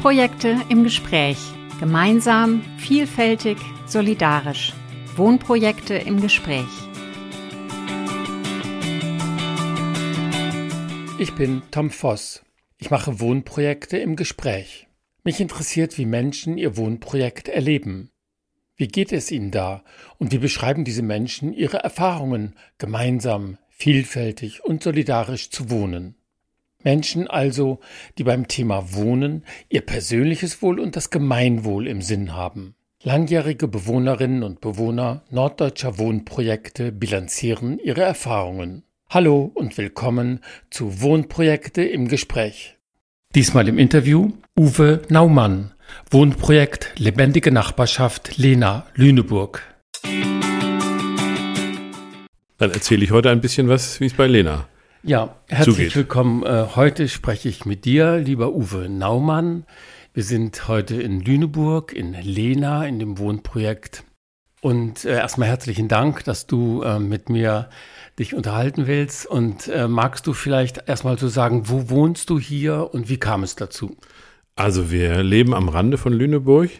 Wohnprojekte im Gespräch. Gemeinsam, vielfältig, solidarisch. Wohnprojekte im Gespräch. Ich bin Tom Voss. Ich mache Wohnprojekte im Gespräch. Mich interessiert, wie Menschen ihr Wohnprojekt erleben. Wie geht es ihnen da und wie beschreiben diese Menschen ihre Erfahrungen, gemeinsam, vielfältig und solidarisch zu wohnen? Menschen also, die beim Thema Wohnen ihr persönliches Wohl und das Gemeinwohl im Sinn haben. Langjährige Bewohnerinnen und Bewohner norddeutscher Wohnprojekte bilanzieren ihre Erfahrungen. Hallo und willkommen zu Wohnprojekte im Gespräch. Diesmal im Interview Uwe Naumann, Wohnprojekt Lebendige Nachbarschaft Lena Lüneburg. Dann erzähle ich heute ein bisschen was, wie es bei Lena ja, herzlich zugeht. willkommen. Äh, heute spreche ich mit dir, lieber Uwe Naumann. Wir sind heute in Lüneburg, in Lena, in dem Wohnprojekt. Und äh, erstmal herzlichen Dank, dass du äh, mit mir dich unterhalten willst. Und äh, magst du vielleicht erstmal so sagen, wo wohnst du hier und wie kam es dazu? Also wir leben am Rande von Lüneburg,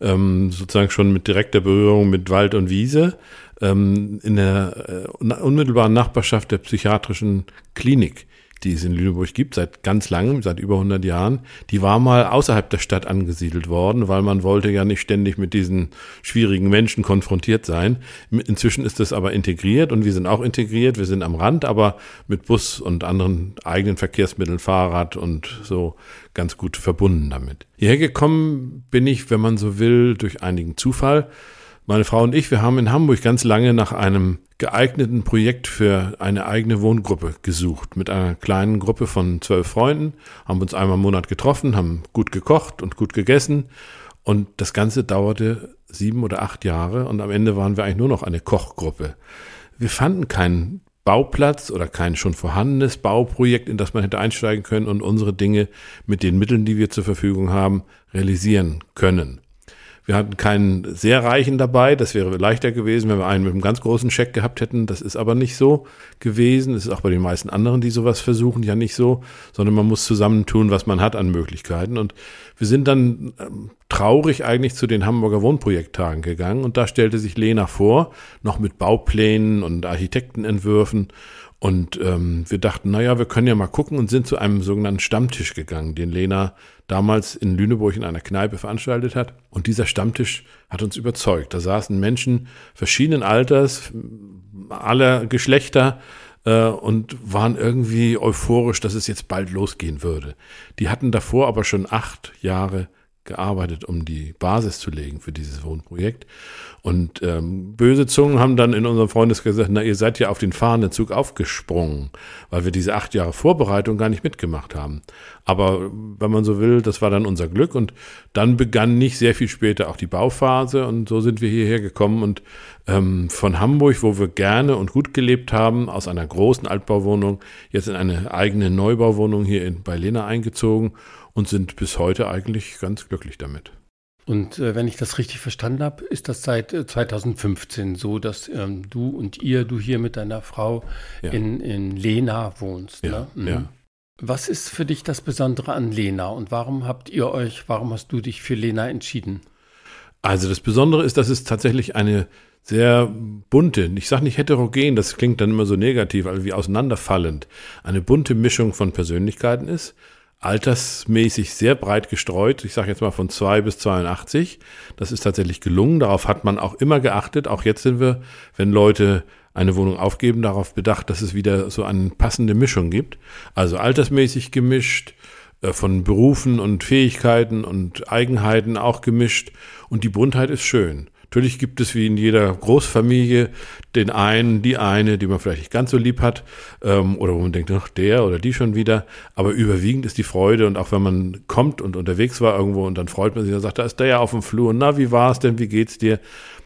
ähm, sozusagen schon mit direkter Berührung mit Wald und Wiese ähm, in der äh, unmittelbaren Nachbarschaft der psychiatrischen Klinik, die es in Lüneburg gibt, seit ganz langem, seit über 100 Jahren. Die war mal außerhalb der Stadt angesiedelt worden, weil man wollte ja nicht ständig mit diesen schwierigen Menschen konfrontiert sein. Inzwischen ist das aber integriert und wir sind auch integriert. Wir sind am Rand, aber mit Bus und anderen eigenen Verkehrsmitteln, Fahrrad und so ganz gut verbunden damit. Hierher gekommen bin ich, wenn man so will, durch einigen Zufall. Meine Frau und ich, wir haben in Hamburg ganz lange nach einem geeigneten Projekt für eine eigene Wohngruppe gesucht. Mit einer kleinen Gruppe von zwölf Freunden, haben uns einmal im Monat getroffen, haben gut gekocht und gut gegessen. Und das Ganze dauerte sieben oder acht Jahre und am Ende waren wir eigentlich nur noch eine Kochgruppe. Wir fanden keinen Bauplatz oder kein schon vorhandenes Bauprojekt, in das man hätte einsteigen können und unsere Dinge mit den Mitteln, die wir zur Verfügung haben, realisieren können. Wir hatten keinen sehr reichen dabei. Das wäre leichter gewesen, wenn wir einen mit einem ganz großen Scheck gehabt hätten. Das ist aber nicht so gewesen. Das ist auch bei den meisten anderen, die sowas versuchen, ja nicht so, sondern man muss zusammentun, was man hat an Möglichkeiten. Und wir sind dann ähm, traurig eigentlich zu den Hamburger Wohnprojekttagen gegangen und da stellte sich Lena vor, noch mit Bauplänen und Architektenentwürfen und ähm, wir dachten, naja, wir können ja mal gucken und sind zu einem sogenannten Stammtisch gegangen, den Lena damals in Lüneburg in einer Kneipe veranstaltet hat. Und dieser Stammtisch hat uns überzeugt. Da saßen Menschen verschiedenen Alters, aller Geschlechter äh, und waren irgendwie euphorisch, dass es jetzt bald losgehen würde. Die hatten davor aber schon acht Jahre gearbeitet, um die Basis zu legen für dieses Wohnprojekt. Und ähm, böse Zungen haben dann in unserem Freundeskreis gesagt, na, ihr seid ja auf den fahrenden Zug aufgesprungen, weil wir diese acht Jahre Vorbereitung gar nicht mitgemacht haben. Aber wenn man so will, das war dann unser Glück. Und dann begann nicht sehr viel später auch die Bauphase. Und so sind wir hierher gekommen und ähm, von Hamburg, wo wir gerne und gut gelebt haben, aus einer großen Altbauwohnung, jetzt in eine eigene Neubauwohnung hier in, bei Lena eingezogen und sind bis heute eigentlich ganz glücklich damit. Und äh, wenn ich das richtig verstanden habe, ist das seit äh, 2015 so, dass ähm, du und ihr, du hier mit deiner Frau ja. in, in Lena wohnst. Ja, ne? mhm. ja. Was ist für dich das Besondere an Lena und warum habt ihr euch, warum hast du dich für Lena entschieden? Also das Besondere ist, dass es tatsächlich eine sehr bunte, ich sage nicht heterogen, das klingt dann immer so negativ, also wie auseinanderfallend, eine bunte Mischung von Persönlichkeiten ist altersmäßig sehr breit gestreut. Ich sage jetzt mal von 2 bis 82. Das ist tatsächlich gelungen. Darauf hat man auch immer geachtet. Auch jetzt sind wir, wenn Leute eine Wohnung aufgeben, darauf bedacht, dass es wieder so eine passende Mischung gibt. Also altersmäßig gemischt, äh, von Berufen und Fähigkeiten und Eigenheiten auch gemischt. Und die Buntheit ist schön. Natürlich gibt es wie in jeder Großfamilie den einen, die eine, die man vielleicht nicht ganz so lieb hat, ähm, oder wo man denkt, ach, der oder die schon wieder. Aber überwiegend ist die Freude und auch wenn man kommt und unterwegs war irgendwo und dann freut man sich, dann sagt, da ist der ja auf dem Flur. Na, wie war es denn? Wie geht's dir?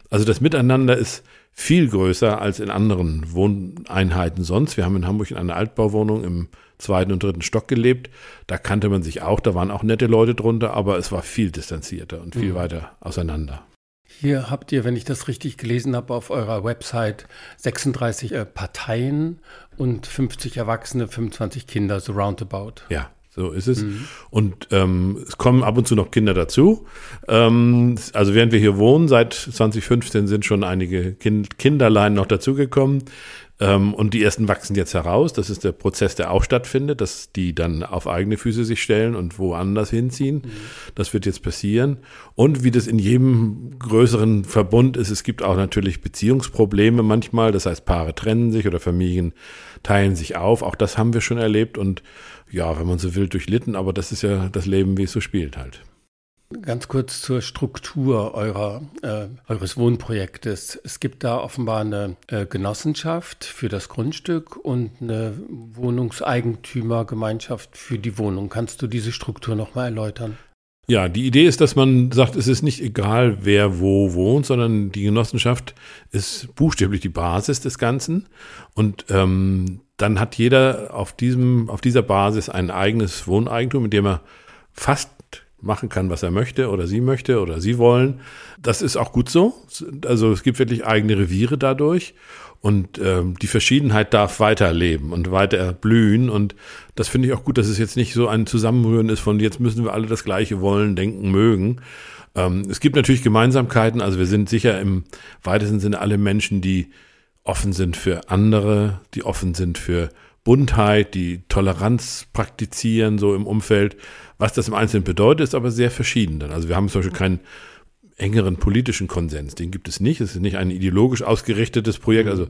Also das Miteinander ist viel größer als in anderen Wohneinheiten sonst. Wir haben in Hamburg in einer Altbauwohnung im zweiten und dritten Stock gelebt. Da kannte man sich auch, da waren auch nette Leute drunter, aber es war viel distanzierter und viel mhm. weiter auseinander. Hier habt ihr, wenn ich das richtig gelesen habe, auf eurer Website 36 äh, Parteien und 50 Erwachsene, 25 Kinder, so roundabout. Ja, So ist es. Mhm. Und ähm, es kommen ab und zu noch Kinder dazu. Ähm, also während wir hier wohnen, seit 2015 sind schon einige kind Kinderlein noch dazugekommen. Ähm, und die ersten wachsen jetzt heraus. Das ist der Prozess, der auch stattfindet, dass die dann auf eigene Füße sich stellen und woanders hinziehen. Mhm. Das wird jetzt passieren. Und wie das in jedem größeren Verbund ist, es gibt auch natürlich Beziehungsprobleme manchmal. Das heißt, Paare trennen sich oder Familien teilen sich auf. Auch das haben wir schon erlebt und ja, wenn man so will, durchlitten. Aber das ist ja das Leben, wie es so spielt halt. Ganz kurz zur Struktur eurer, äh, eures Wohnprojektes. Es gibt da offenbar eine äh, Genossenschaft für das Grundstück und eine Wohnungseigentümergemeinschaft für die Wohnung. Kannst du diese Struktur nochmal erläutern? Ja, die Idee ist, dass man sagt, es ist nicht egal, wer wo wohnt, sondern die Genossenschaft ist buchstäblich die Basis des Ganzen. Und ähm, dann hat jeder auf, diesem, auf dieser Basis ein eigenes Wohneigentum, mit dem er fast machen kann, was er möchte oder sie möchte oder sie wollen. Das ist auch gut so. Also es gibt wirklich eigene Reviere dadurch und ähm, die Verschiedenheit darf weiterleben und weiter blühen und das finde ich auch gut, dass es jetzt nicht so ein Zusammenrühren ist von jetzt müssen wir alle das Gleiche wollen, denken, mögen. Ähm, es gibt natürlich Gemeinsamkeiten, also wir sind sicher im weitesten Sinne alle Menschen, die offen sind für andere, die offen sind für Buntheit, die Toleranz praktizieren, so im Umfeld. Was das im Einzelnen bedeutet, ist aber sehr verschieden. Also wir haben zum Beispiel keinen engeren politischen Konsens. Den gibt es nicht. Es ist nicht ein ideologisch ausgerichtetes Projekt. Also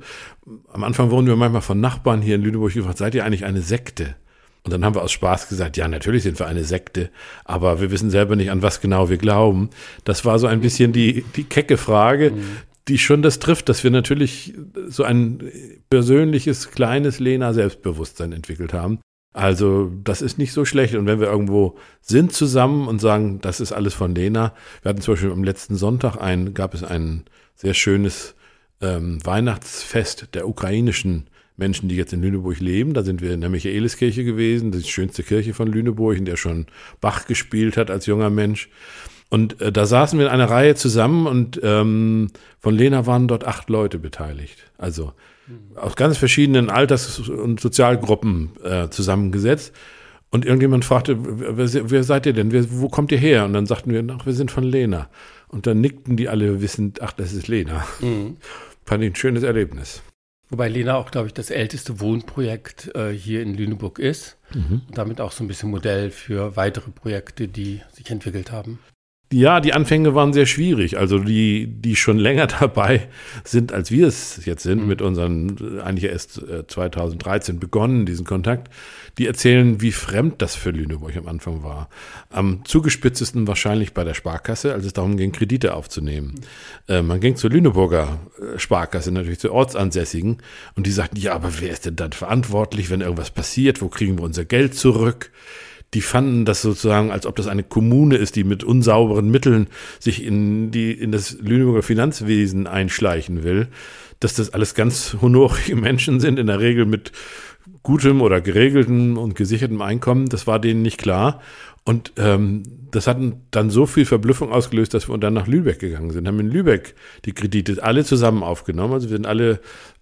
am Anfang wurden wir manchmal von Nachbarn hier in Lüneburg gefragt, seid ihr eigentlich eine Sekte? Und dann haben wir aus Spaß gesagt, ja, natürlich sind wir eine Sekte, aber wir wissen selber nicht, an was genau wir glauben. Das war so ein bisschen die, die kecke Frage, mhm die schon das trifft, dass wir natürlich so ein persönliches, kleines Lena-Selbstbewusstsein entwickelt haben. Also das ist nicht so schlecht. Und wenn wir irgendwo sind zusammen und sagen, das ist alles von Lena. Wir hatten zum Beispiel am letzten Sonntag ein, gab es ein sehr schönes ähm, Weihnachtsfest der ukrainischen Menschen, die jetzt in Lüneburg leben. Da sind wir in der Michaeliskirche gewesen, die schönste Kirche von Lüneburg, in der schon Bach gespielt hat als junger Mensch. Und äh, da saßen wir in einer Reihe zusammen und ähm, von Lena waren dort acht Leute beteiligt. Also aus ganz verschiedenen Alters- und Sozialgruppen äh, zusammengesetzt. Und irgendjemand fragte, wer, wer seid ihr denn? Wer, wo kommt ihr her? Und dann sagten wir, ach, wir sind von Lena. Und dann nickten die alle wissend, ach, das ist Lena. Mhm. Fand ich ein schönes Erlebnis. Wobei Lena auch, glaube ich, das älteste Wohnprojekt äh, hier in Lüneburg ist. Mhm. Und damit auch so ein bisschen Modell für weitere Projekte, die sich entwickelt haben. Ja, die Anfänge waren sehr schwierig. Also die, die schon länger dabei sind, als wir es jetzt sind, mhm. mit unseren, eigentlich erst 2013 äh, begonnen, diesen Kontakt, die erzählen, wie fremd das für Lüneburg am Anfang war. Am zugespitztesten wahrscheinlich bei der Sparkasse, als es darum ging, Kredite aufzunehmen. Mhm. Äh, man ging zur Lüneburger äh, Sparkasse, natürlich zur Ortsansässigen, und die sagten, ja, aber wer ist denn dann verantwortlich, wenn irgendwas passiert? Wo kriegen wir unser Geld zurück? Die fanden das sozusagen, als ob das eine Kommune ist, die mit unsauberen Mitteln sich in, die, in das Lüneburger Finanzwesen einschleichen will, dass das alles ganz honorige Menschen sind, in der Regel mit gutem oder geregeltem und gesichertem Einkommen. Das war denen nicht klar. Und ähm, das hat dann so viel Verblüffung ausgelöst, dass wir dann nach Lübeck gegangen sind, haben in Lübeck die Kredite alle zusammen aufgenommen. Also wir sind alle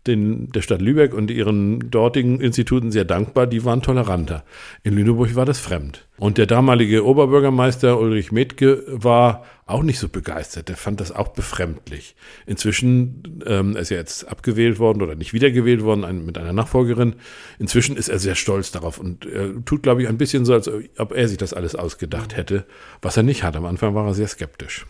den, der Stadt Lübeck und ihren dortigen Instituten sehr dankbar, die waren toleranter. In Lüneburg war das fremd. Und der damalige Oberbürgermeister Ulrich Metke war auch nicht so begeistert. Der fand das auch befremdlich. Inzwischen ähm, ist er jetzt abgewählt worden oder nicht wiedergewählt worden ein, mit einer Nachfolgerin. Inzwischen ist er sehr stolz darauf und er tut, glaube ich, ein bisschen so, als ob er sich das alles ausgedacht hätte, was er nicht hat. Am Anfang war er sehr skeptisch.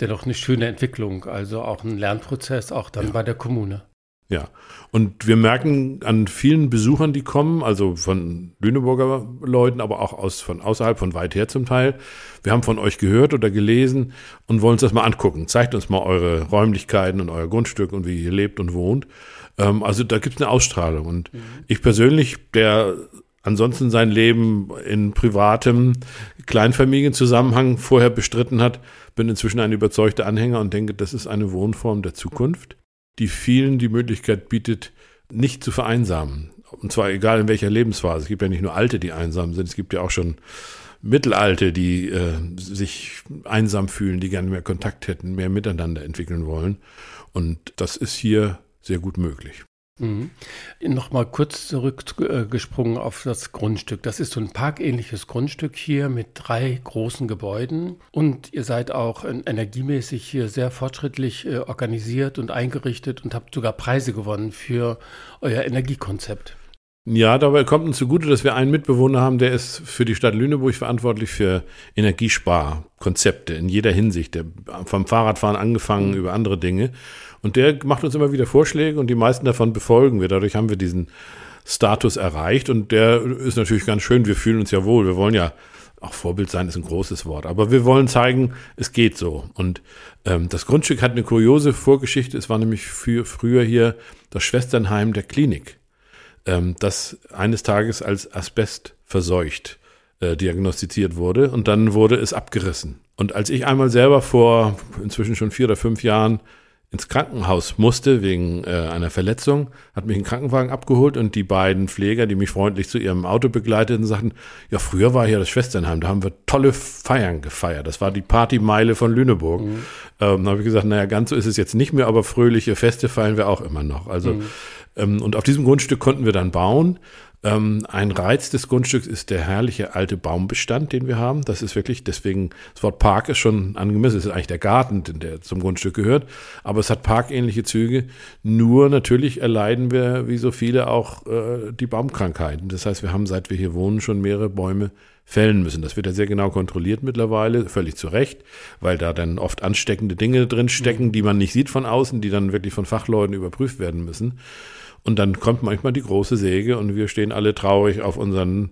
Dennoch eine schöne Entwicklung, also auch ein Lernprozess, auch dann ja. bei der Kommune. Ja, und wir merken an vielen Besuchern, die kommen, also von Lüneburger Leuten, aber auch aus, von außerhalb, von weit her zum Teil, wir haben von euch gehört oder gelesen und wollen uns das mal angucken. Zeigt uns mal eure Räumlichkeiten und euer Grundstück und wie ihr lebt und wohnt. Ähm, also da gibt es eine Ausstrahlung. Und mhm. ich persönlich, der ansonsten sein Leben in privatem Kleinfamilienzusammenhang vorher bestritten hat, bin inzwischen ein überzeugter Anhänger und denke, das ist eine Wohnform der Zukunft die vielen die Möglichkeit bietet, nicht zu vereinsamen. Und zwar egal in welcher Lebensphase. Es gibt ja nicht nur Alte, die einsam sind, es gibt ja auch schon Mittelalte, die äh, sich einsam fühlen, die gerne mehr Kontakt hätten, mehr miteinander entwickeln wollen. Und das ist hier sehr gut möglich. Mhm. Nochmal kurz zurückgesprungen auf das Grundstück. Das ist so ein parkähnliches Grundstück hier mit drei großen Gebäuden und ihr seid auch energiemäßig hier sehr fortschrittlich äh, organisiert und eingerichtet und habt sogar Preise gewonnen für euer Energiekonzept. Ja, dabei kommt uns zugute, dass wir einen Mitbewohner haben, der ist für die Stadt Lüneburg verantwortlich für Energiesparkonzepte in jeder Hinsicht, vom Fahrradfahren angefangen mhm. über andere Dinge. Und der macht uns immer wieder Vorschläge und die meisten davon befolgen wir. Dadurch haben wir diesen Status erreicht und der ist natürlich ganz schön. Wir fühlen uns ja wohl. Wir wollen ja auch Vorbild sein ist ein großes Wort, aber wir wollen zeigen, es geht so. Und ähm, das Grundstück hat eine kuriose Vorgeschichte. Es war nämlich für, früher hier das Schwesternheim der Klinik ähm, das eines Tages als Asbest verseucht äh, diagnostiziert wurde und dann wurde es abgerissen. Und als ich einmal selber vor inzwischen schon vier oder fünf Jahren ins Krankenhaus musste wegen äh, einer Verletzung, hat mich ein Krankenwagen abgeholt und die beiden Pfleger, die mich freundlich zu ihrem Auto begleiteten, sagten, ja, früher war hier das Schwesternheim, da haben wir tolle Feiern gefeiert. Das war die Partymeile von Lüneburg. Mhm. Ähm, da habe ich gesagt, naja, ganz so ist es jetzt nicht mehr, aber fröhliche Feste feiern wir auch immer noch. Also mhm. Ähm, und auf diesem Grundstück konnten wir dann bauen. Ähm, ein Reiz des Grundstücks ist der herrliche alte Baumbestand, den wir haben. Das ist wirklich, deswegen, das Wort Park ist schon angemessen. Es ist eigentlich der Garten, der zum Grundstück gehört. Aber es hat parkähnliche Züge. Nur natürlich erleiden wir, wie so viele, auch äh, die Baumkrankheiten. Das heißt, wir haben, seit wir hier wohnen, schon mehrere Bäume fällen müssen. Das wird ja sehr genau kontrolliert mittlerweile, völlig zu Recht, weil da dann oft ansteckende Dinge drin stecken, die man nicht sieht von außen, die dann wirklich von Fachleuten überprüft werden müssen. Und dann kommt manchmal die große Säge und wir stehen alle traurig auf unseren,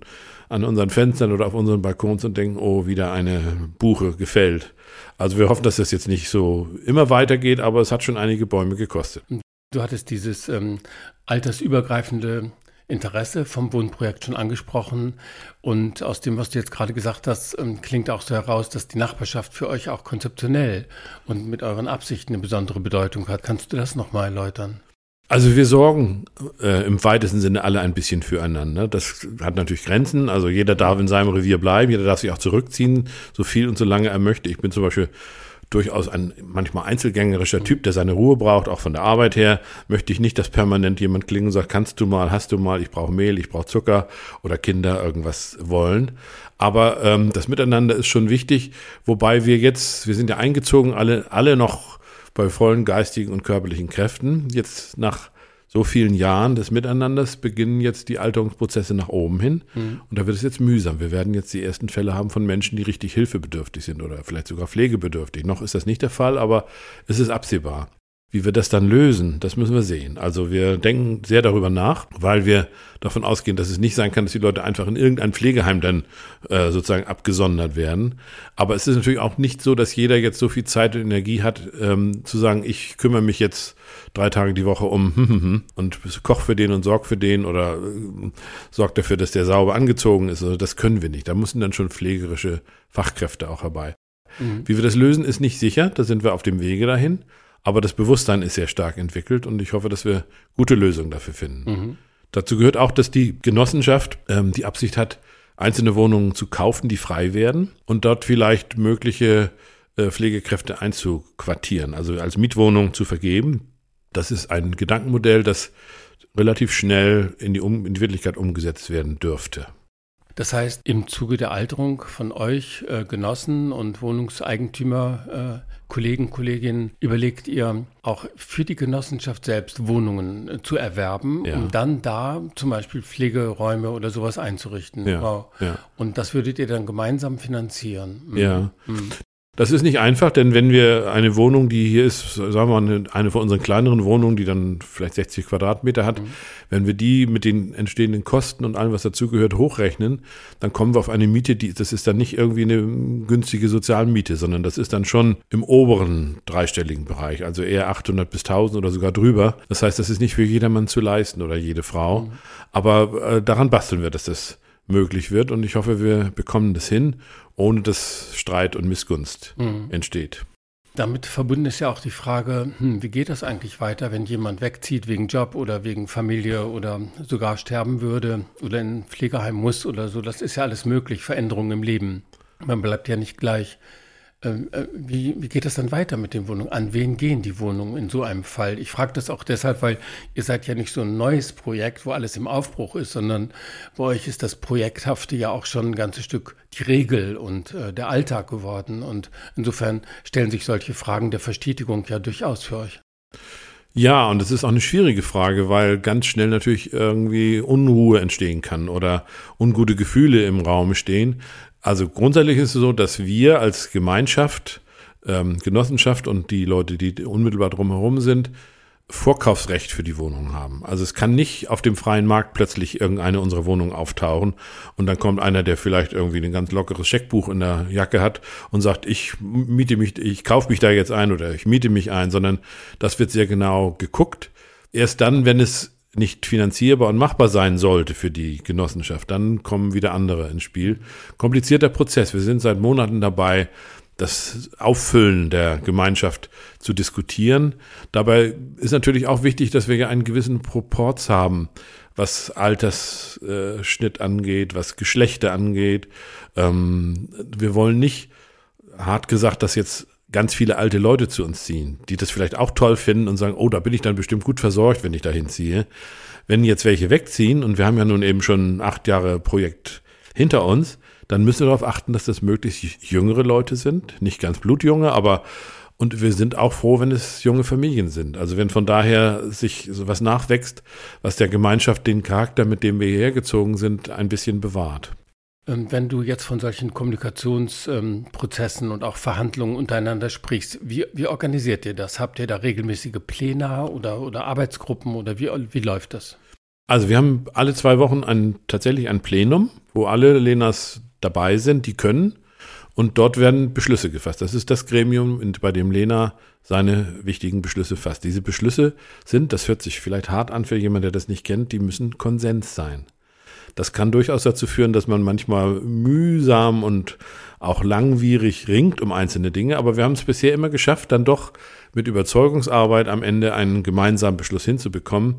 an unseren Fenstern oder auf unseren Balkons und denken, oh, wieder eine Buche gefällt. Also wir hoffen, dass das jetzt nicht so immer weitergeht, aber es hat schon einige Bäume gekostet. Du hattest dieses ähm, altersübergreifende Interesse vom Wohnprojekt schon angesprochen. Und aus dem, was du jetzt gerade gesagt hast, ähm, klingt auch so heraus, dass die Nachbarschaft für euch auch konzeptionell und mit euren Absichten eine besondere Bedeutung hat. Kannst du das nochmal erläutern? Also wir sorgen äh, im weitesten Sinne alle ein bisschen füreinander. Das hat natürlich Grenzen. Also jeder darf in seinem Revier bleiben, jeder darf sich auch zurückziehen, so viel und so lange er möchte. Ich bin zum Beispiel durchaus ein manchmal einzelgängerischer Typ, der seine Ruhe braucht, auch von der Arbeit her. Möchte ich nicht, dass permanent jemand klingen und sagt, kannst du mal, hast du mal, ich brauche Mehl, ich brauche Zucker oder Kinder irgendwas wollen. Aber ähm, das Miteinander ist schon wichtig, wobei wir jetzt, wir sind ja eingezogen, alle, alle noch bei vollen geistigen und körperlichen Kräften. Jetzt nach so vielen Jahren des Miteinanders beginnen jetzt die Alterungsprozesse nach oben hin. Mhm. Und da wird es jetzt mühsam. Wir werden jetzt die ersten Fälle haben von Menschen, die richtig hilfebedürftig sind oder vielleicht sogar pflegebedürftig. Noch ist das nicht der Fall, aber es ist absehbar. Wie wir das dann lösen, das müssen wir sehen. Also wir denken sehr darüber nach, weil wir davon ausgehen, dass es nicht sein kann, dass die Leute einfach in irgendein Pflegeheim dann äh, sozusagen abgesondert werden. Aber es ist natürlich auch nicht so, dass jeder jetzt so viel Zeit und Energie hat, ähm, zu sagen, ich kümmere mich jetzt drei Tage die Woche um und koch für den und sorg für den oder äh, sorg dafür, dass der sauber angezogen ist. Also das können wir nicht. Da müssen dann schon pflegerische Fachkräfte auch herbei. Mhm. Wie wir das lösen, ist nicht sicher. Da sind wir auf dem Wege dahin. Aber das Bewusstsein ist sehr stark entwickelt und ich hoffe, dass wir gute Lösungen dafür finden. Mhm. Dazu gehört auch, dass die Genossenschaft ähm, die Absicht hat, einzelne Wohnungen zu kaufen, die frei werden und dort vielleicht mögliche äh, Pflegekräfte einzuquartieren, also als Mietwohnung zu vergeben. Das ist ein Gedankenmodell, das relativ schnell in die, um in die Wirklichkeit umgesetzt werden dürfte. Das heißt, im Zuge der Alterung von euch äh, Genossen und Wohnungseigentümer, äh, Kollegen, Kolleginnen, überlegt ihr auch für die Genossenschaft selbst Wohnungen äh, zu erwerben, ja. um dann da zum Beispiel Pflegeräume oder sowas einzurichten. Ja, wow. ja. Und das würdet ihr dann gemeinsam finanzieren. Mhm. Ja. Mhm. Das ist nicht einfach, denn wenn wir eine Wohnung, die hier ist, sagen wir mal, eine von unseren kleineren Wohnungen, die dann vielleicht 60 Quadratmeter hat, mhm. wenn wir die mit den entstehenden Kosten und allem, was dazugehört, hochrechnen, dann kommen wir auf eine Miete, die, das ist dann nicht irgendwie eine günstige Sozialmiete, sondern das ist dann schon im oberen dreistelligen Bereich, also eher 800 bis 1000 oder sogar drüber. Das heißt, das ist nicht für jedermann zu leisten oder jede Frau. Mhm. Aber äh, daran basteln wir, dass das möglich wird und ich hoffe, wir bekommen das hin ohne dass Streit und Missgunst mhm. entsteht. Damit verbunden ist ja auch die Frage, hm, wie geht das eigentlich weiter, wenn jemand wegzieht wegen Job oder wegen Familie oder sogar sterben würde oder in ein Pflegeheim muss oder so. Das ist ja alles möglich, Veränderungen im Leben. Man bleibt ja nicht gleich. Ähm, äh, wie, wie geht das dann weiter mit den Wohnungen? An wen gehen die Wohnungen in so einem Fall? Ich frage das auch deshalb, weil ihr seid ja nicht so ein neues Projekt, wo alles im Aufbruch ist, sondern bei euch ist das Projekthafte ja auch schon ein ganzes Stück die Regel und äh, der Alltag geworden. Und insofern stellen sich solche Fragen der Verstetigung ja durchaus für euch. Ja, und es ist auch eine schwierige Frage, weil ganz schnell natürlich irgendwie Unruhe entstehen kann oder ungute Gefühle im Raum stehen. Also grundsätzlich ist es so, dass wir als Gemeinschaft, ähm, Genossenschaft und die Leute, die unmittelbar drumherum sind, Vorkaufsrecht für die Wohnung haben. Also es kann nicht auf dem freien Markt plötzlich irgendeine unserer Wohnungen auftauchen und dann kommt einer, der vielleicht irgendwie ein ganz lockeres Scheckbuch in der Jacke hat und sagt, ich miete mich, ich kaufe mich da jetzt ein oder ich miete mich ein, sondern das wird sehr genau geguckt. Erst dann, wenn es nicht finanzierbar und machbar sein sollte für die Genossenschaft, dann kommen wieder andere ins Spiel. Komplizierter Prozess. Wir sind seit Monaten dabei, das Auffüllen der Gemeinschaft zu diskutieren. Dabei ist natürlich auch wichtig, dass wir ja einen gewissen Proporz haben, was Altersschnitt angeht, was Geschlechter angeht. Ähm, wir wollen nicht, hart gesagt, dass jetzt ganz viele alte Leute zu uns ziehen, die das vielleicht auch toll finden und sagen, oh, da bin ich dann bestimmt gut versorgt, wenn ich da hinziehe. Wenn jetzt welche wegziehen, und wir haben ja nun eben schon acht Jahre Projekt hinter uns, dann müssen wir darauf achten, dass das möglichst jüngere Leute sind, nicht ganz blutjunge, aber und wir sind auch froh, wenn es junge Familien sind. Also wenn von daher sich sowas nachwächst, was der Gemeinschaft den Charakter, mit dem wir hierher gezogen sind, ein bisschen bewahrt. Ähm, wenn du jetzt von solchen Kommunikationsprozessen und auch Verhandlungen untereinander sprichst, wie, wie organisiert ihr das? Habt ihr da regelmäßige Pläne oder, oder Arbeitsgruppen oder wie, wie läuft das? Also wir haben alle zwei Wochen ein, tatsächlich ein Plenum, wo alle Lenas dabei sind, die können. Und dort werden Beschlüsse gefasst. Das ist das Gremium, bei dem Lena seine wichtigen Beschlüsse fasst. Diese Beschlüsse sind, das hört sich vielleicht hart an für jemanden, der das nicht kennt, die müssen Konsens sein. Das kann durchaus dazu führen, dass man manchmal mühsam und auch langwierig ringt um einzelne Dinge, aber wir haben es bisher immer geschafft, dann doch mit Überzeugungsarbeit am Ende einen gemeinsamen Beschluss hinzubekommen.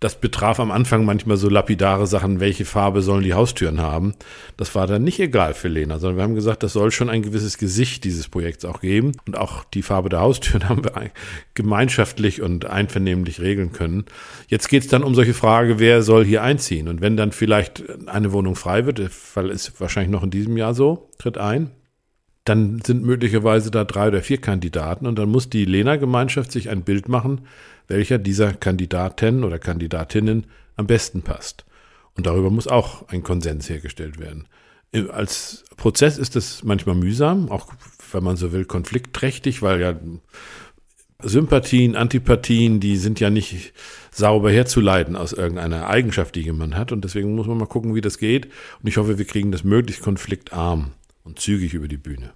Das betraf am Anfang manchmal so lapidare Sachen, welche Farbe sollen die Haustüren haben. Das war dann nicht egal für Lena, sondern wir haben gesagt, das soll schon ein gewisses Gesicht dieses Projekts auch geben. Und auch die Farbe der Haustüren haben wir gemeinschaftlich und einvernehmlich regeln können. Jetzt geht es dann um solche Frage, wer soll hier einziehen? Und wenn dann vielleicht eine Wohnung frei wird, der ist wahrscheinlich noch in diesem Jahr so, tritt ein, dann sind möglicherweise da drei oder vier Kandidaten und dann muss die Lena-Gemeinschaft sich ein Bild machen, welcher dieser Kandidaten oder Kandidatinnen am besten passt. Und darüber muss auch ein Konsens hergestellt werden. Als Prozess ist es manchmal mühsam, auch wenn man so will, konfliktträchtig, weil ja Sympathien, Antipathien, die sind ja nicht sauber herzuleiten aus irgendeiner Eigenschaft, die jemand hat. Und deswegen muss man mal gucken, wie das geht. Und ich hoffe, wir kriegen das möglichst konfliktarm und zügig über die Bühne.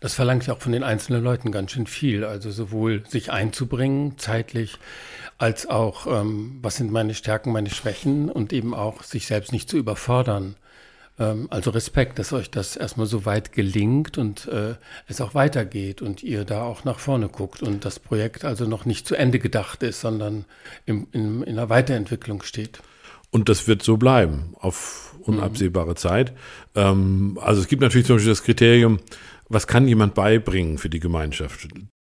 Das verlangt ja auch von den einzelnen Leuten ganz schön viel. Also sowohl sich einzubringen, zeitlich, als auch, ähm, was sind meine Stärken, meine Schwächen und eben auch sich selbst nicht zu überfordern. Ähm, also Respekt, dass euch das erstmal so weit gelingt und äh, es auch weitergeht und ihr da auch nach vorne guckt und das Projekt also noch nicht zu Ende gedacht ist, sondern im, in, in einer Weiterentwicklung steht. Und das wird so bleiben auf unabsehbare mhm. Zeit. Ähm, also es gibt natürlich zum Beispiel das Kriterium, was kann jemand beibringen für die Gemeinschaft?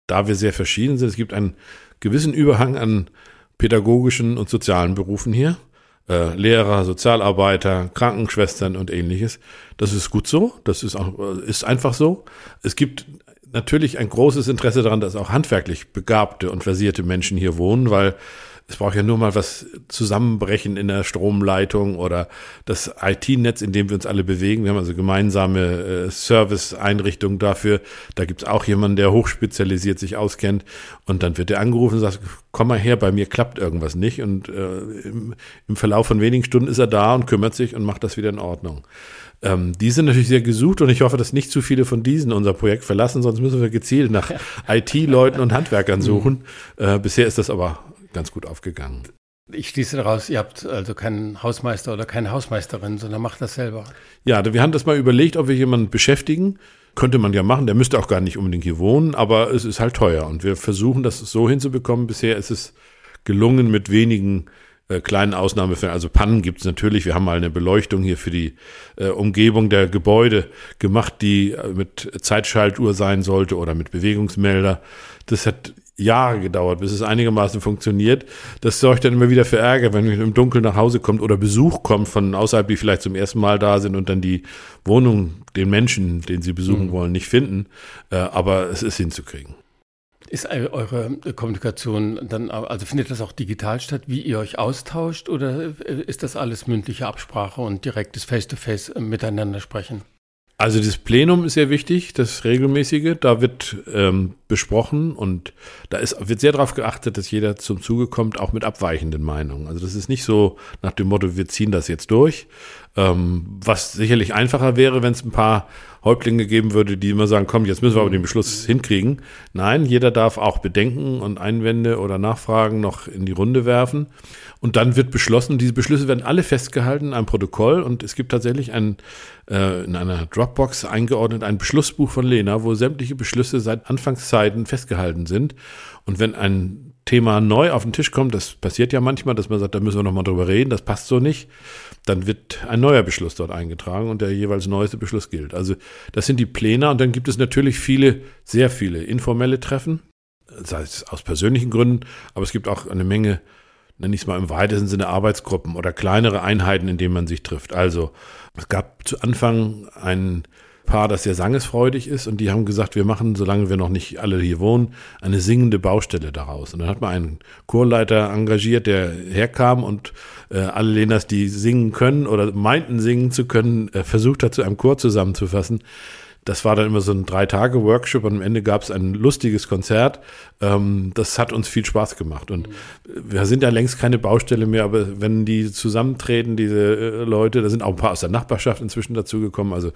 Da wir sehr verschieden sind, es gibt einen gewissen Überhang an pädagogischen und sozialen Berufen hier. Äh, Lehrer, Sozialarbeiter, Krankenschwestern und ähnliches. Das ist gut so. Das ist auch, ist einfach so. Es gibt natürlich ein großes Interesse daran, dass auch handwerklich begabte und versierte Menschen hier wohnen, weil es braucht ja nur mal was zusammenbrechen in der Stromleitung oder das IT-Netz, in dem wir uns alle bewegen. Wir haben also gemeinsame äh, Service-Einrichtungen dafür. Da gibt es auch jemanden, der hochspezialisiert sich auskennt. Und dann wird er angerufen und sagt, komm mal her, bei mir klappt irgendwas nicht. Und äh, im, im Verlauf von wenigen Stunden ist er da und kümmert sich und macht das wieder in Ordnung. Ähm, die sind natürlich sehr gesucht und ich hoffe, dass nicht zu viele von diesen unser Projekt verlassen, sonst müssen wir gezielt nach IT-Leuten und Handwerkern suchen. Äh, bisher ist das aber ganz gut aufgegangen. Ich schließe daraus, ihr habt also keinen Hausmeister oder keine Hausmeisterin, sondern macht das selber. Ja, wir haben das mal überlegt, ob wir jemanden beschäftigen. Könnte man ja machen, der müsste auch gar nicht unbedingt hier wohnen, aber es ist halt teuer. Und wir versuchen das so hinzubekommen. Bisher ist es gelungen, mit wenigen äh, kleinen Ausnahmefällen, also Pannen gibt es natürlich. Wir haben mal eine Beleuchtung hier für die äh, Umgebung der Gebäude gemacht, die äh, mit Zeitschaltuhr sein sollte oder mit Bewegungsmelder. Das hat Jahre gedauert, bis es einigermaßen funktioniert. Das sorgt dann immer wieder für Ärger, wenn man im Dunkeln nach Hause kommt oder Besuch kommt von außerhalb, die vielleicht zum ersten Mal da sind und dann die Wohnung, den Menschen, den sie besuchen mhm. wollen, nicht finden. Äh, aber es ist hinzukriegen. Ist eure Kommunikation dann, also findet das auch digital statt, wie ihr euch austauscht oder ist das alles mündliche Absprache und direktes Face-to-Face -face miteinander sprechen? Also das Plenum ist sehr wichtig, das regelmäßige. Da wird ähm, besprochen und da ist, wird sehr darauf geachtet, dass jeder zum Zuge kommt, auch mit abweichenden Meinungen. Also das ist nicht so nach dem Motto, wir ziehen das jetzt durch, ähm, was sicherlich einfacher wäre, wenn es ein paar Häuptlinge geben würde, die immer sagen, komm, jetzt müssen wir aber den Beschluss hinkriegen. Nein, jeder darf auch Bedenken und Einwände oder Nachfragen noch in die Runde werfen. Und dann wird beschlossen, diese Beschlüsse werden alle festgehalten in einem Protokoll und es gibt tatsächlich ein, äh, in einer Dropbox eingeordnet ein Beschlussbuch von Lena, wo sämtliche Beschlüsse seit Anfangszeiten festgehalten sind. Und wenn ein Thema neu auf den Tisch kommt, das passiert ja manchmal, dass man sagt, da müssen wir nochmal drüber reden, das passt so nicht, dann wird ein neuer Beschluss dort eingetragen und der jeweils neueste Beschluss gilt. Also das sind die Pläne und dann gibt es natürlich viele, sehr viele informelle Treffen, sei es aus persönlichen Gründen, aber es gibt auch eine Menge, nenne ich es mal im weitesten Sinne, Arbeitsgruppen oder kleinere Einheiten, in denen man sich trifft. Also es gab zu Anfang einen Paar, das sehr sangesfreudig ist und die haben gesagt, wir machen, solange wir noch nicht alle hier wohnen, eine singende Baustelle daraus. Und dann hat man einen Chorleiter engagiert, der herkam und äh, alle Lenas, die singen können oder meinten singen zu können, äh, versucht hat, zu einem Chor zusammenzufassen das war dann immer so ein Drei-Tage-Workshop und am Ende gab es ein lustiges Konzert. Ähm, das hat uns viel Spaß gemacht. Und wir sind ja längst keine Baustelle mehr, aber wenn die zusammentreten, diese äh, Leute, da sind auch ein paar aus der Nachbarschaft inzwischen dazugekommen. Also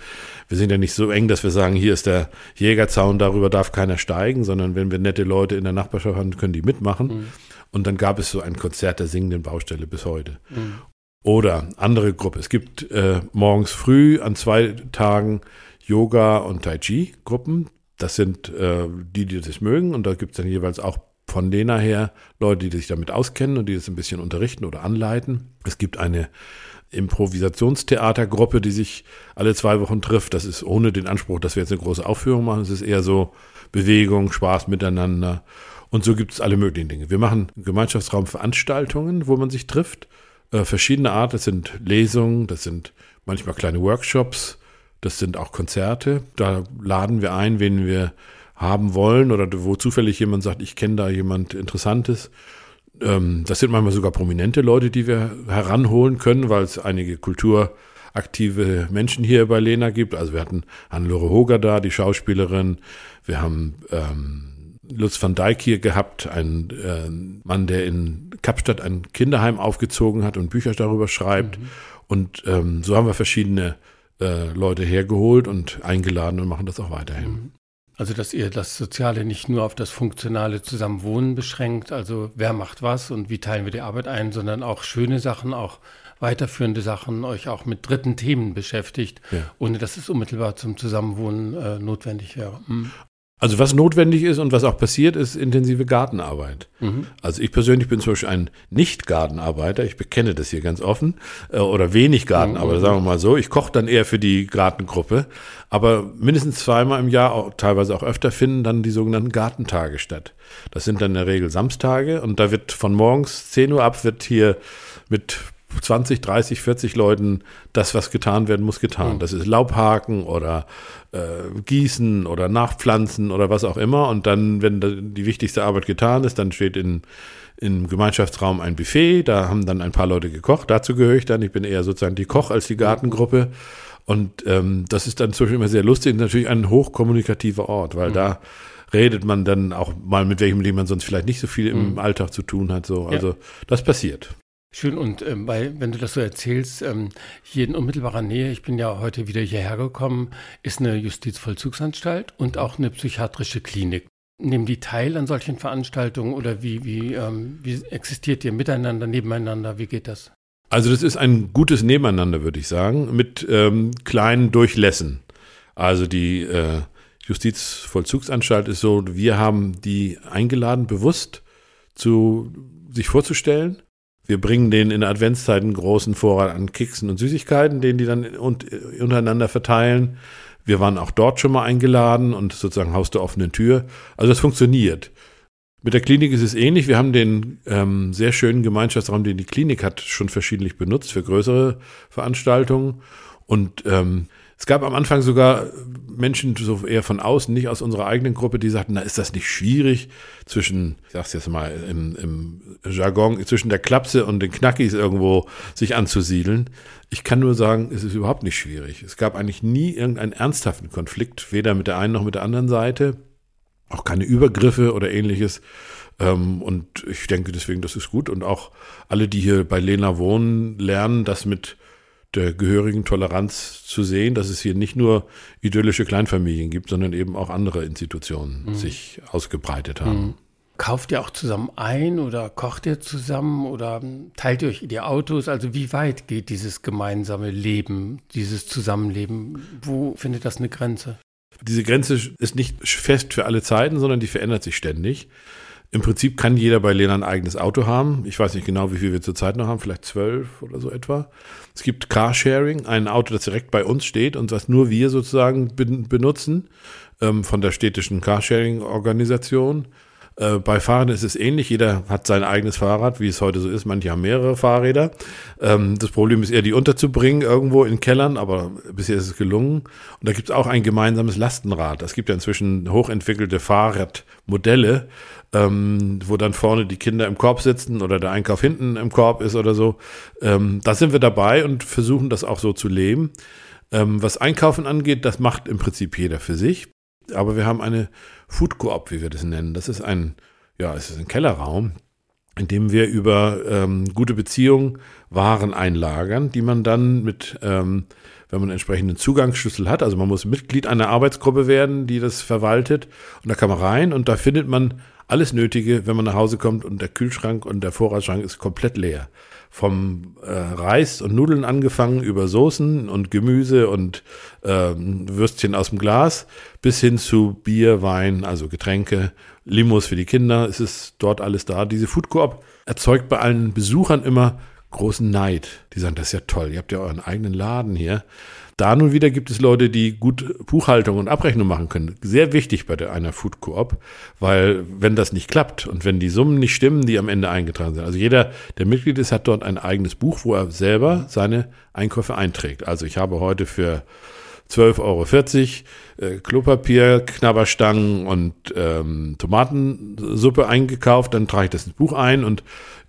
wir sind ja nicht so eng, dass wir sagen, hier ist der Jägerzaun, darüber darf keiner steigen, sondern wenn wir nette Leute in der Nachbarschaft haben, können die mitmachen. Mhm. Und dann gab es so ein Konzert der singenden Baustelle bis heute. Mhm. Oder andere Gruppe. Es gibt äh, morgens früh an zwei Tagen Yoga und Tai Chi Gruppen. Das sind äh, die, die das mögen. Und da gibt es dann jeweils auch von Lena her Leute, die sich damit auskennen und die das ein bisschen unterrichten oder anleiten. Es gibt eine Improvisationstheatergruppe, die sich alle zwei Wochen trifft. Das ist ohne den Anspruch, dass wir jetzt eine große Aufführung machen. Es ist eher so Bewegung, Spaß miteinander. Und so gibt es alle möglichen Dinge. Wir machen Gemeinschaftsraumveranstaltungen, wo man sich trifft. Äh, verschiedene Art. Das sind Lesungen, das sind manchmal kleine Workshops, das sind auch Konzerte. Da laden wir ein, wen wir haben wollen oder wo zufällig jemand sagt, ich kenne da jemand Interessantes. Ähm, das sind manchmal sogar prominente Leute, die wir heranholen können, weil es einige kulturaktive Menschen hier bei Lena gibt. Also wir hatten Hannelore Hoger da, die Schauspielerin. Wir haben ähm, Lutz van Dijk hier gehabt, ein äh, Mann, der in Kapstadt ein Kinderheim aufgezogen hat und Bücher darüber schreibt. Mhm. Und ähm, so haben wir verschiedene äh, Leute hergeholt und eingeladen und machen das auch weiterhin. Mhm. Also, dass ihr das Soziale nicht nur auf das funktionale Zusammenwohnen beschränkt, also wer macht was und wie teilen wir die Arbeit ein, sondern auch schöne Sachen, auch weiterführende Sachen, euch auch mit dritten Themen beschäftigt, ja. ohne dass es unmittelbar zum Zusammenwohnen äh, notwendig wäre. Mhm. Also was notwendig ist und was auch passiert, ist intensive Gartenarbeit. Mhm. Also ich persönlich bin zum Beispiel ein Nicht-Gartenarbeiter, ich bekenne das hier ganz offen, äh, oder wenig Gartenarbeiter, mhm. sagen wir mal so. Ich koche dann eher für die Gartengruppe, aber mindestens zweimal im Jahr, auch, teilweise auch öfter, finden dann die sogenannten Gartentage statt. Das sind dann in der Regel Samstage und da wird von morgens 10 Uhr ab, wird hier mit 20, 30, 40 Leuten das, was getan werden muss, getan. Mhm. Das ist Laubhaken oder äh, Gießen oder Nachpflanzen oder was auch immer. Und dann, wenn die wichtigste Arbeit getan ist, dann steht in, im Gemeinschaftsraum ein Buffet. Da haben dann ein paar Leute gekocht. Dazu gehöre ich dann. Ich bin eher sozusagen die Koch als die Gartengruppe. Und ähm, das ist dann zum Beispiel immer sehr lustig. Natürlich ein hochkommunikativer Ort, weil mhm. da redet man dann auch mal mit welchem, dem man sonst vielleicht nicht so viel im mhm. Alltag zu tun hat. So. Also ja. das passiert. Schön, und ähm, bei, wenn du das so erzählst, ähm, hier in unmittelbarer Nähe, ich bin ja heute wieder hierher gekommen, ist eine Justizvollzugsanstalt und auch eine psychiatrische Klinik. Nehmen die teil an solchen Veranstaltungen oder wie, wie, ähm, wie existiert ihr miteinander, nebeneinander? Wie geht das? Also das ist ein gutes Nebeneinander, würde ich sagen, mit ähm, kleinen Durchlässen. Also die äh, Justizvollzugsanstalt ist so, wir haben die eingeladen, bewusst zu sich vorzustellen Wir bringen denen in der Adventszeit einen großen Vorrat an Keksen und Süßigkeiten, den die dann untereinander verteilen. Wir waren auch dort schon mal eingeladen und sozusagen Haus der offenen Tür. Also das funktioniert. Mit der Klinik ist es ähnlich. Wir haben den ähm, sehr schönen Gemeinschaftsraum, den die Klinik hat, schon verschiedentlich benutzt für größere Veranstaltungen. Und ähm, es gab am Anfang sogar Menschen so eher von außen, nicht aus unserer eigenen Gruppe, die sagten, na, ist das nicht schwierig zwischen, ich sag's jetzt mal im, im Jargon, zwischen der Klapse und den Knackis irgendwo sich anzusiedeln. Ich kann nur sagen, es ist überhaupt nicht schwierig. Es gab eigentlich nie irgendeinen ernsthaften Konflikt, weder mit der einen noch mit der anderen Seite. Auch keine Übergriffe oder ähnliches. Ähm, und ich denke deswegen, das ist gut. Und auch alle, die hier bei Lena wohnen, lernen, das mit der gehörigen Toleranz zu sehen, dass es hier nicht nur idyllische Kleinfamilien gibt, sondern eben auch andere Institutionen mhm. sich ausgebreitet haben. Mhm. Kauft ihr auch zusammen ein oder kocht ihr zusammen oder teilt ihr euch die Autos? Also wie weit geht dieses gemeinsame Leben, dieses Zusammenleben? Wo findet das eine Grenze? Diese Grenze ist nicht fest für alle Zeiten, sondern die verändert sich ständig. Im Prinzip kann jeder bei Lena ein eigenes Auto haben. Ich weiß nicht genau, wie viel wir zurzeit noch haben, vielleicht zwölf oder so etwa. Es gibt Carsharing, ein Auto, das direkt bei uns steht und was nur wir sozusagen benutzen ähm, von der städtischen Carsharing-Organisation. Äh, bei Fahrern ist es ähnlich. Jeder hat sein eigenes Fahrrad, wie es heute so ist. Manche haben mehrere Fahrräder. Ähm, das Problem ist eher, die unterzubringen irgendwo in Kellern, aber bisher ist es gelungen. Und da gibt es auch ein gemeinsames Lastenrad. Es gibt ja inzwischen hochentwickelte Fahrradmodelle, ähm, wo dann vorne die Kinder im Korb sitzen oder der Einkauf hinten im Korb ist oder so. Ähm, da sind wir dabei und versuchen das auch so zu leben. Ähm, was Einkaufen angeht, das macht im Prinzip jeder für sich. Aber wir haben eine Food Coop, wie wir das nennen. Das ist ein, ja, es ist ein Kellerraum, in dem wir über ähm, gute Beziehungen Waren einlagern, die man dann mit, ähm, wenn man einen entsprechenden Zugangsschlüssel hat, also man muss Mitglied einer Arbeitsgruppe werden, die das verwaltet, und da kann man rein und da findet man alles Nötige, wenn man nach Hause kommt und der Kühlschrank und der Vorratsschrank ist komplett leer vom äh, Reis und Nudeln angefangen über Soßen und Gemüse und ähm, Würstchen aus dem Glas bis hin zu Bier, Wein, also Getränke, Limos für die Kinder. Es ist dort alles da. Diese Food Coop erzeugt bei allen Besuchern immer großen Neid. Die sagen, das ist ja toll, ihr habt ja euren eigenen Laden hier. Da nun wieder gibt es Leute, die gut Buchhaltung und Abrechnung machen können. Sehr wichtig bei der, einer Food Coop, weil wenn das nicht klappt und wenn die Summen nicht stimmen, die am Ende eingetragen sind. Also jeder, der Mitglied ist, hat dort ein eigenes Buch, wo er selber seine Einkäufe einträgt. Also ich habe heute für 12,40 Euro äh, Klopapier, Knabberstangen und ähm, Tomatensuppe eingekauft. Dann trage ich das ins Buch ein und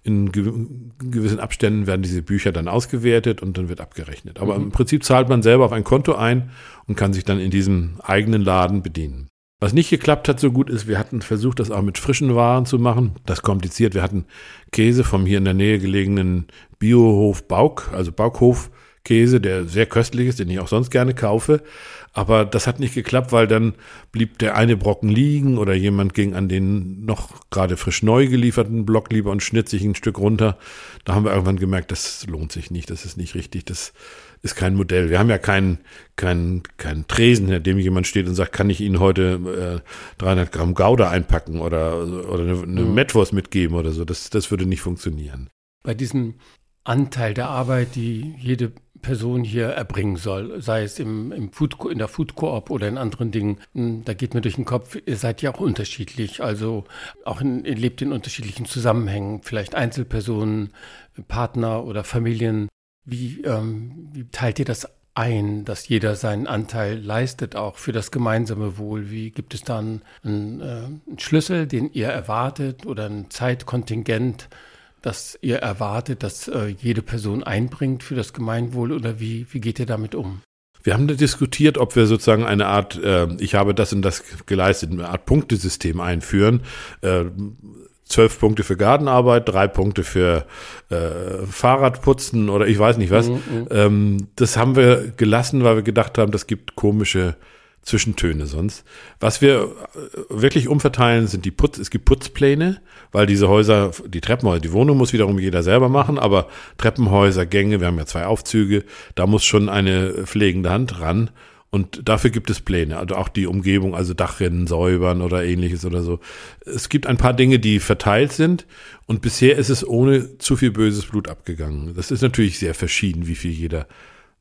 in gewissen Abständen werden diese Bücher dann ausgewertet und dann wird abgerechnet. Aber mhm. im Prinzip zahlt man selber auf ein Konto ein und kann sich dann in diesem eigenen Laden bedienen. Was nicht geklappt hat so gut ist, wir hatten versucht, das auch mit frischen Waren zu machen. Das kompliziert. Wir hatten Käse vom hier in der Nähe gelegenen Biohof Bauk, also Baukhof Käse, der sehr köstlich ist, den ich auch sonst gerne kaufe. Aber das hat nicht geklappt, weil dann blieb der eine Brocken liegen oder jemand ging an den noch gerade frisch neu gelieferten Block lieber und schnitt sich ein Stück runter. Da haben wir irgendwann gemerkt, das lohnt sich nicht, das ist nicht richtig, das ist kein Modell. Wir haben ja keinen keinen keinen Tresen, hinter dem jemand steht und sagt, kann ich Ihnen heute äh, 300 Gramm Gouda einpacken oder, oder eine, eine mhm. Metwurst mitgeben oder so. Das, das würde nicht funktionieren. Bei diesem Anteil der Arbeit, die jede Person hier erbringen soll, sei es im, im Food, in der Food Coop oder in anderen Dingen. Hm, da geht mir durch den Kopf, ihr seid ja auch unterschiedlich, also auch in, ihr lebt in unterschiedlichen Zusammenhängen, vielleicht Einzelpersonen, Partner oder Familien. Wie, ähm, wie teilt ihr das ein, dass jeder seinen Anteil leistet, auch für das gemeinsame Wohl? Wie gibt es da einen, einen, äh, einen Schlüssel, den ihr erwartet oder ein Zeitkontingent? Das ihr erwartet, dass äh, jede Person einbringt für das Gemeinwohl oder wie, wie geht ihr damit um? Wir haben diskutiert, ob wir sozusagen eine Art, äh, ich habe das und das geleistet, eine Art Punktesystem einführen. Äh, zwölf Punkte für Gartenarbeit, drei Punkte für äh, Fahrradputzen oder ich weiß nicht was. Mhm, mhm. ähm, das haben wir gelassen, weil wir gedacht haben, das gibt komische Zwischentöne sonst. Was wir äh, wirklich umverteilen, sind die Putz, es gibt Putzpläne, weil diese Häuser, die Treppenhäuser, die Wohnung muss wiederum jeder selber machen, aber Treppenhäuser, Gänge, wir haben ja zwei Aufzüge, da muss schon eine pflegende Hand ran Und dafür gibt es Pläne, also auch die Umgebung, also Dachrinnen säubern oder ähnliches oder so. Es gibt ein paar Dinge, die verteilt sind und bisher ist es ohne zu viel böses Blut abgegangen. Das ist natürlich sehr verschieden, wie viel jeder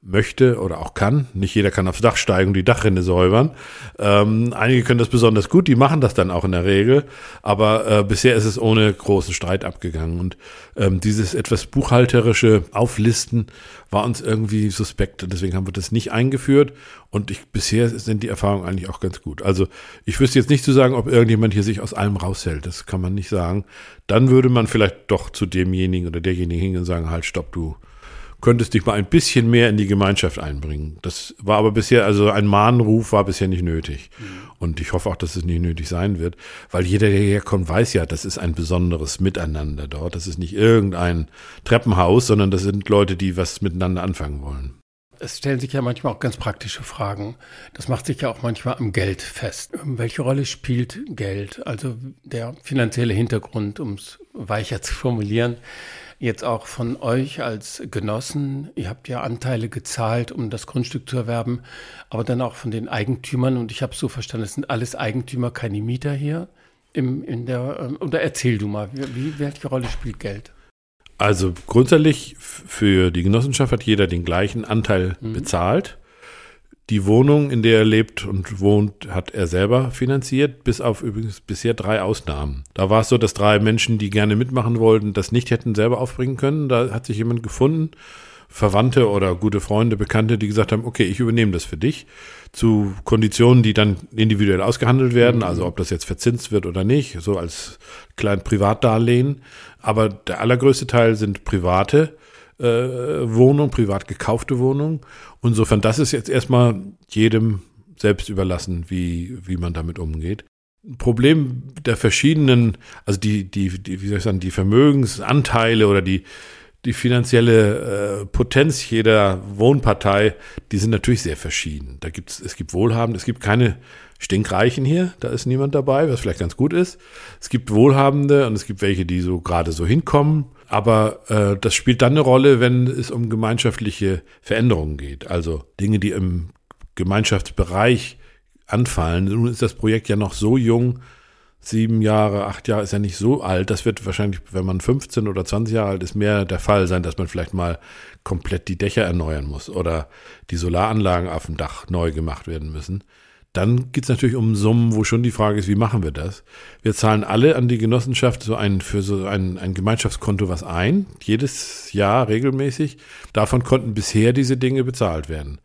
möchte oder auch kann. Nicht jeder kann aufs Dach steigen und die Dachrinne säubern. Ähm, einige können das besonders gut, die machen das dann auch in der Regel. Aber äh, bisher ist es ohne großen Streit abgegangen. Und ähm, dieses etwas buchhalterische Auflisten war uns irgendwie suspekt. Und deswegen haben wir das nicht eingeführt. Und ich, bisher sind die Erfahrungen eigentlich auch ganz gut. Also ich wüsste jetzt nicht zu sagen, ob irgendjemand hier sich aus allem raushält. Das kann man nicht sagen. Dann würde man vielleicht doch zu demjenigen oder derjenigen hingehen und sagen, halt, stopp, du könntest dich mal ein bisschen mehr in die Gemeinschaft einbringen. Das war aber bisher, also ein Mahnruf war bisher nicht nötig. Mhm. Und ich hoffe auch, dass es nicht nötig sein wird, weil jeder, der herkommt, weiß ja, das ist ein besonderes Miteinander dort. Das ist nicht irgendein Treppenhaus, sondern das sind Leute, die was miteinander anfangen wollen. Es stellen sich ja manchmal auch ganz praktische Fragen. Das macht sich ja auch manchmal am Geld fest. Welche Rolle spielt Geld? Also der finanzielle Hintergrund, um es weicher zu formulieren jetzt auch von euch als Genossen. Ihr habt ja Anteile gezahlt, um das Grundstück zu erwerben, aber dann auch von den Eigentümern. Und ich habe so verstanden, es sind alles Eigentümer, keine Mieter hier. Im, in der, ähm, oder erzähl du mal, wie, welche Rolle spielt Geld? Also grundsätzlich für die Genossenschaft hat jeder den gleichen Anteil mhm. bezahlt. Die Wohnung, in der er lebt und wohnt, hat er selber finanziert, bis auf übrigens bisher drei Ausnahmen. Da war es so, dass drei Menschen, die gerne mitmachen wollten, das nicht hätten selber aufbringen können. Da hat sich jemand gefunden, Verwandte oder gute Freunde, Bekannte, die gesagt haben, okay, ich übernehme das für dich zu Konditionen, die dann individuell ausgehandelt werden, also ob das jetzt verzinst wird oder nicht, so als klein Privatdarlehen. Aber der allergrößte Teil sind private äh, Wohnungen, privat gekaufte Wohnungen. Insofern, das ist jetzt erstmal jedem selbst überlassen, wie, wie man damit umgeht. Problem der verschiedenen, also die, die, die, wie soll ich sagen, die Vermögensanteile oder die, die finanzielle äh, Potenz jeder Wohnpartei, die sind natürlich sehr verschieden. Da gibt's, es gibt Wohlhabende, es gibt keine Stinkreichen hier, da ist niemand dabei, was vielleicht ganz gut ist. Es gibt Wohlhabende und es gibt welche, die so gerade so hinkommen. Aber äh, das spielt dann eine Rolle, wenn es um gemeinschaftliche Veränderungen geht. Also Dinge, die im Gemeinschaftsbereich anfallen. Nun ist das Projekt ja noch so jung, sieben Jahre, acht Jahre ist ja nicht so alt. Das wird wahrscheinlich, wenn man 15 oder 20 Jahre alt ist, mehr der Fall sein, dass man vielleicht mal komplett die Dächer erneuern muss oder die Solaranlagen auf dem Dach neu gemacht werden müssen. Dann geht es natürlich um Summen, wo schon die Frage ist, wie machen wir das? Wir zahlen alle an die Genossenschaft so ein, für so ein, ein Gemeinschaftskonto was ein, jedes Jahr regelmäßig. Davon konnten bisher diese Dinge bezahlt werden.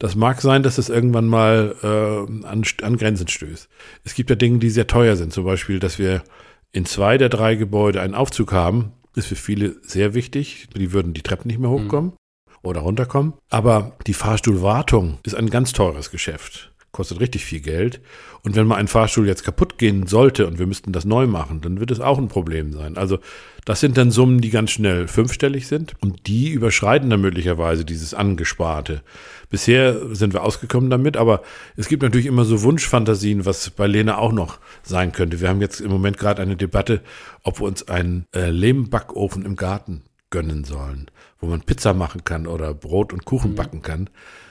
Das mag sein, dass es irgendwann mal äh, an, an Grenzen stößt. Es gibt ja Dinge, die sehr teuer sind. Zum Beispiel, dass wir in zwei der drei Gebäude einen Aufzug haben, ist für viele sehr wichtig. Die würden die Treppen nicht mehr hochkommen mhm. oder runterkommen. Aber die Fahrstuhlwartung ist ein ganz teures Geschäft kostet richtig viel Geld. Und wenn mal ein Fahrstuhl jetzt kaputt gehen sollte und wir müssten das neu machen, dann wird es auch ein Problem sein. Also das sind dann Summen, die ganz schnell fünfstellig sind und die überschreiten dann möglicherweise dieses Angesparte. Bisher sind wir ausgekommen damit, aber es gibt natürlich immer so Wunschfantasien, was bei Lena auch noch sein könnte. Wir haben jetzt im Moment gerade eine Debatte, ob wir uns einen äh, Lehmbackofen im Garten gönnen sollen, wo man Pizza machen kann oder Brot und Kuchen mhm. backen kann.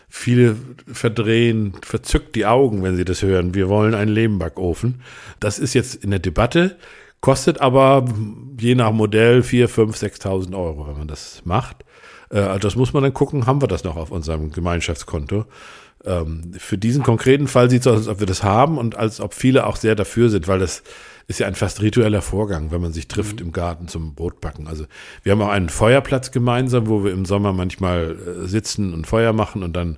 Viele verdrehen verzückt die Augen, wenn sie das hören. Wir wollen einen Lehmbackofen. Das ist jetzt in der Debatte, kostet aber je nach Modell 4, 5, 6.000 Euro, wenn man das macht. Äh, also das muss man dann gucken, haben wir das noch auf unserem Gemeinschaftskonto. Ähm, für diesen konkreten Fall sieht es aus, als ob wir das haben und als ob viele auch sehr dafür sind, weil das ist ja ein fast ritueller Vorgang, wenn man sich trifft mhm. im Garten zum Brotbacken. Also wir haben auch einen Feuerplatz gemeinsam, wo wir im Sommer manchmal äh, sitzen und Feuer machen und dann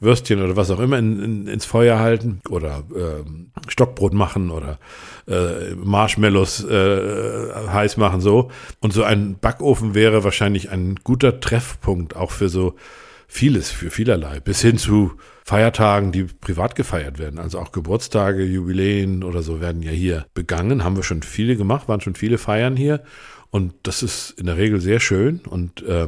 Würstchen oder was auch immer in, in, ins Feuer halten oder äh, Stockbrot machen oder äh, Marshmallows äh, heiß machen so. Und so ein Backofen wäre wahrscheinlich ein guter Treffpunkt auch für so vieles, für vielerlei, bis hin zu Feiertagen, die privat gefeiert werden. Also auch Geburtstage, Jubiläen oder so werden ja hier begangen. Haben wir schon viele gemacht, waren schon viele Feiern hier. Und das ist in der Regel sehr schön. Und äh,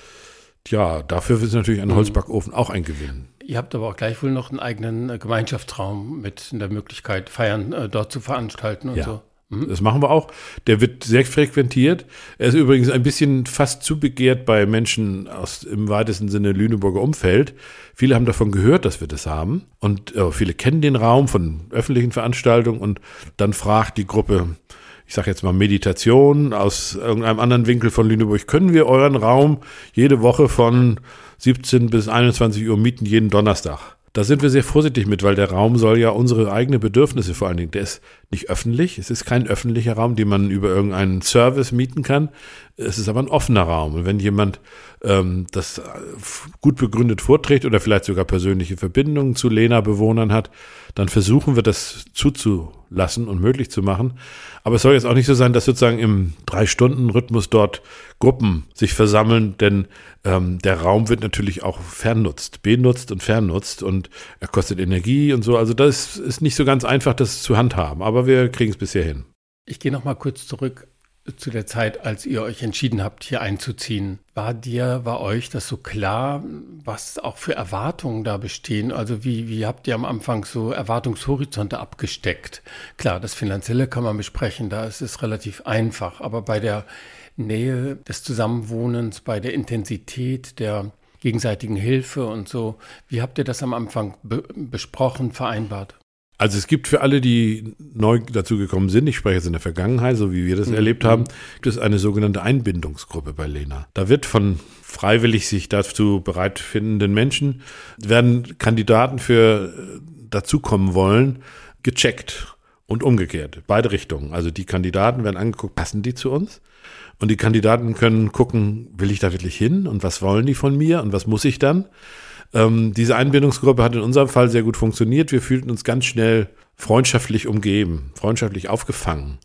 ja, dafür ist natürlich ein mhm. Holzbackofen auch ein Gewinn. Ihr habt aber auch gleichwohl noch einen eigenen äh, Gemeinschaftsraum mit der Möglichkeit, Feiern äh, dort zu veranstalten und ja. so. Mhm. Das machen wir auch. Der wird sehr frequentiert. Er ist übrigens ein bisschen fast zu begehrt bei Menschen aus im weitesten Sinne Lüneburger Umfeld. Viele haben davon gehört, dass wir das haben. Und äh, viele kennen den Raum von öffentlichen Veranstaltungen. Und dann fragt die Gruppe, ich sage jetzt mal Meditation aus irgendeinem anderen Winkel von Lüneburg, können wir euren Raum jede Woche von 17 bis 21 Uhr mieten, jeden Donnerstag? Da sind wir sehr vorsichtig mit, weil der Raum soll ja unsere eigenen Bedürfnisse vor allen Dingen, der ist nicht öffentlich, es ist kein öffentlicher Raum, den man über irgendeinen Service mieten kann, es ist aber ein offener Raum. Und wenn jemand ähm, das gut begründet vorträgt oder vielleicht sogar persönliche Verbindungen zu Lena-Bewohnern hat, dann versuchen wir das zuzulassen und möglich zu machen. Aber es soll jetzt auch nicht so sein, dass sozusagen im Drei-Stunden-Rhythmus dort Gruppen sich versammeln, denn ähm, der Raum wird natürlich auch fernutzt, benutzt und fernutzt und er kostet Energie und so. Also das ist nicht so ganz einfach, das zu handhaben, aber wir kriegen es bisher hin. Ich gehe noch mal kurz zurück zu der Zeit, als ihr euch entschieden habt, hier einzuziehen. War dir, war euch das so klar, was auch für Erwartungen da bestehen? Also wie, wie habt ihr am Anfang so Erwartungshorizonte abgesteckt? Klar, das Finanzielle kann man besprechen, da ist es relativ einfach, aber bei der Nähe des Zusammenwohnens, bei der Intensität der gegenseitigen Hilfe und so. Wie habt ihr das am Anfang be besprochen, vereinbart? Also es gibt für alle, die neu dazugekommen sind, ich spreche jetzt in der Vergangenheit, so wie wir das mhm. erlebt haben, gibt es eine sogenannte Einbindungsgruppe bei Lena. Da wird von freiwillig sich dazu bereit findenden Menschen, werden Kandidaten für äh, dazukommen wollen, gecheckt und umgekehrt, beide Richtungen. Also die Kandidaten werden angeguckt, passen die zu uns? Und die Kandidaten können gucken, will ich da wirklich hin und was wollen die von mir und was muss ich dann? Ähm, diese Einbindungsgruppe hat in unserem Fall sehr gut funktioniert. Wir fühlten uns ganz schnell freundschaftlich umgeben, freundschaftlich aufgefangen.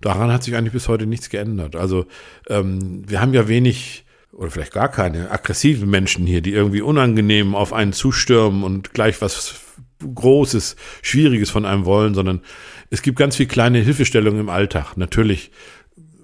Daran hat sich eigentlich bis heute nichts geändert. Also ähm, wir haben ja wenig oder vielleicht gar keine aggressiven Menschen hier, die irgendwie unangenehm auf einen zustürmen und gleich was Großes, Schwieriges von einem wollen, sondern es gibt ganz viel kleine Hilfestellungen im Alltag. Natürlich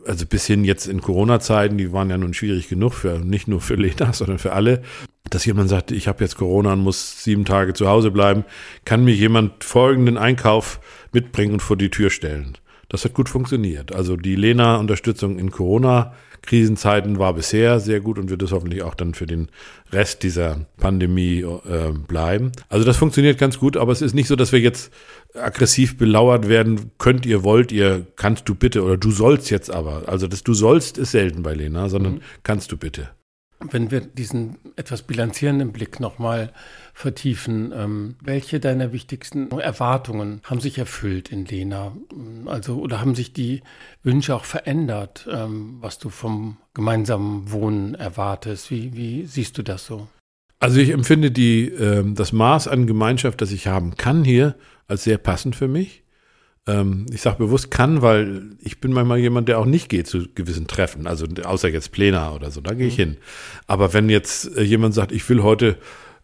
also bis hin jetzt in Corona-Zeiten, die waren ja nun schwierig genug für nicht nur für Lena, sondern für alle, dass jemand sagt, ich habe jetzt Corona und muss sieben Tage zu Hause bleiben, kann mir jemand folgenden Einkauf mitbringen und vor die Tür stellen. Das hat gut funktioniert. Also die Lena-Unterstützung in Corona Krisenzeiten war bisher sehr gut und wird es hoffentlich auch dann für den Rest dieser Pandemie äh, bleiben. Also das funktioniert ganz gut, aber es ist nicht so, dass wir jetzt aggressiv belauert werden, könnt ihr, wollt ihr, kannst du bitte oder du sollst jetzt aber. Also das du sollst ist selten bei Lena, sondern mhm. kannst du bitte. Wenn wir diesen etwas bilanzierenden Blick nochmal vertiefen, ähm, welche deiner wichtigsten Erwartungen haben sich erfüllt in Lena? Also, oder haben sich die Wünsche auch verändert, ähm, was du vom gemeinsamen Wohnen erwartest? Wie, wie siehst du das so? Also ich empfinde die, äh, das Maß an Gemeinschaft, das ich haben kann hier, als sehr passend für mich. Ähm, ich sage bewusst kann, weil ich bin manchmal jemand, der auch nicht geht zu gewissen Treffen, also außer jetzt Pläne oder so, da gehe ich mhm. hin. Aber wenn jetzt äh, jemand sagt, ich will heute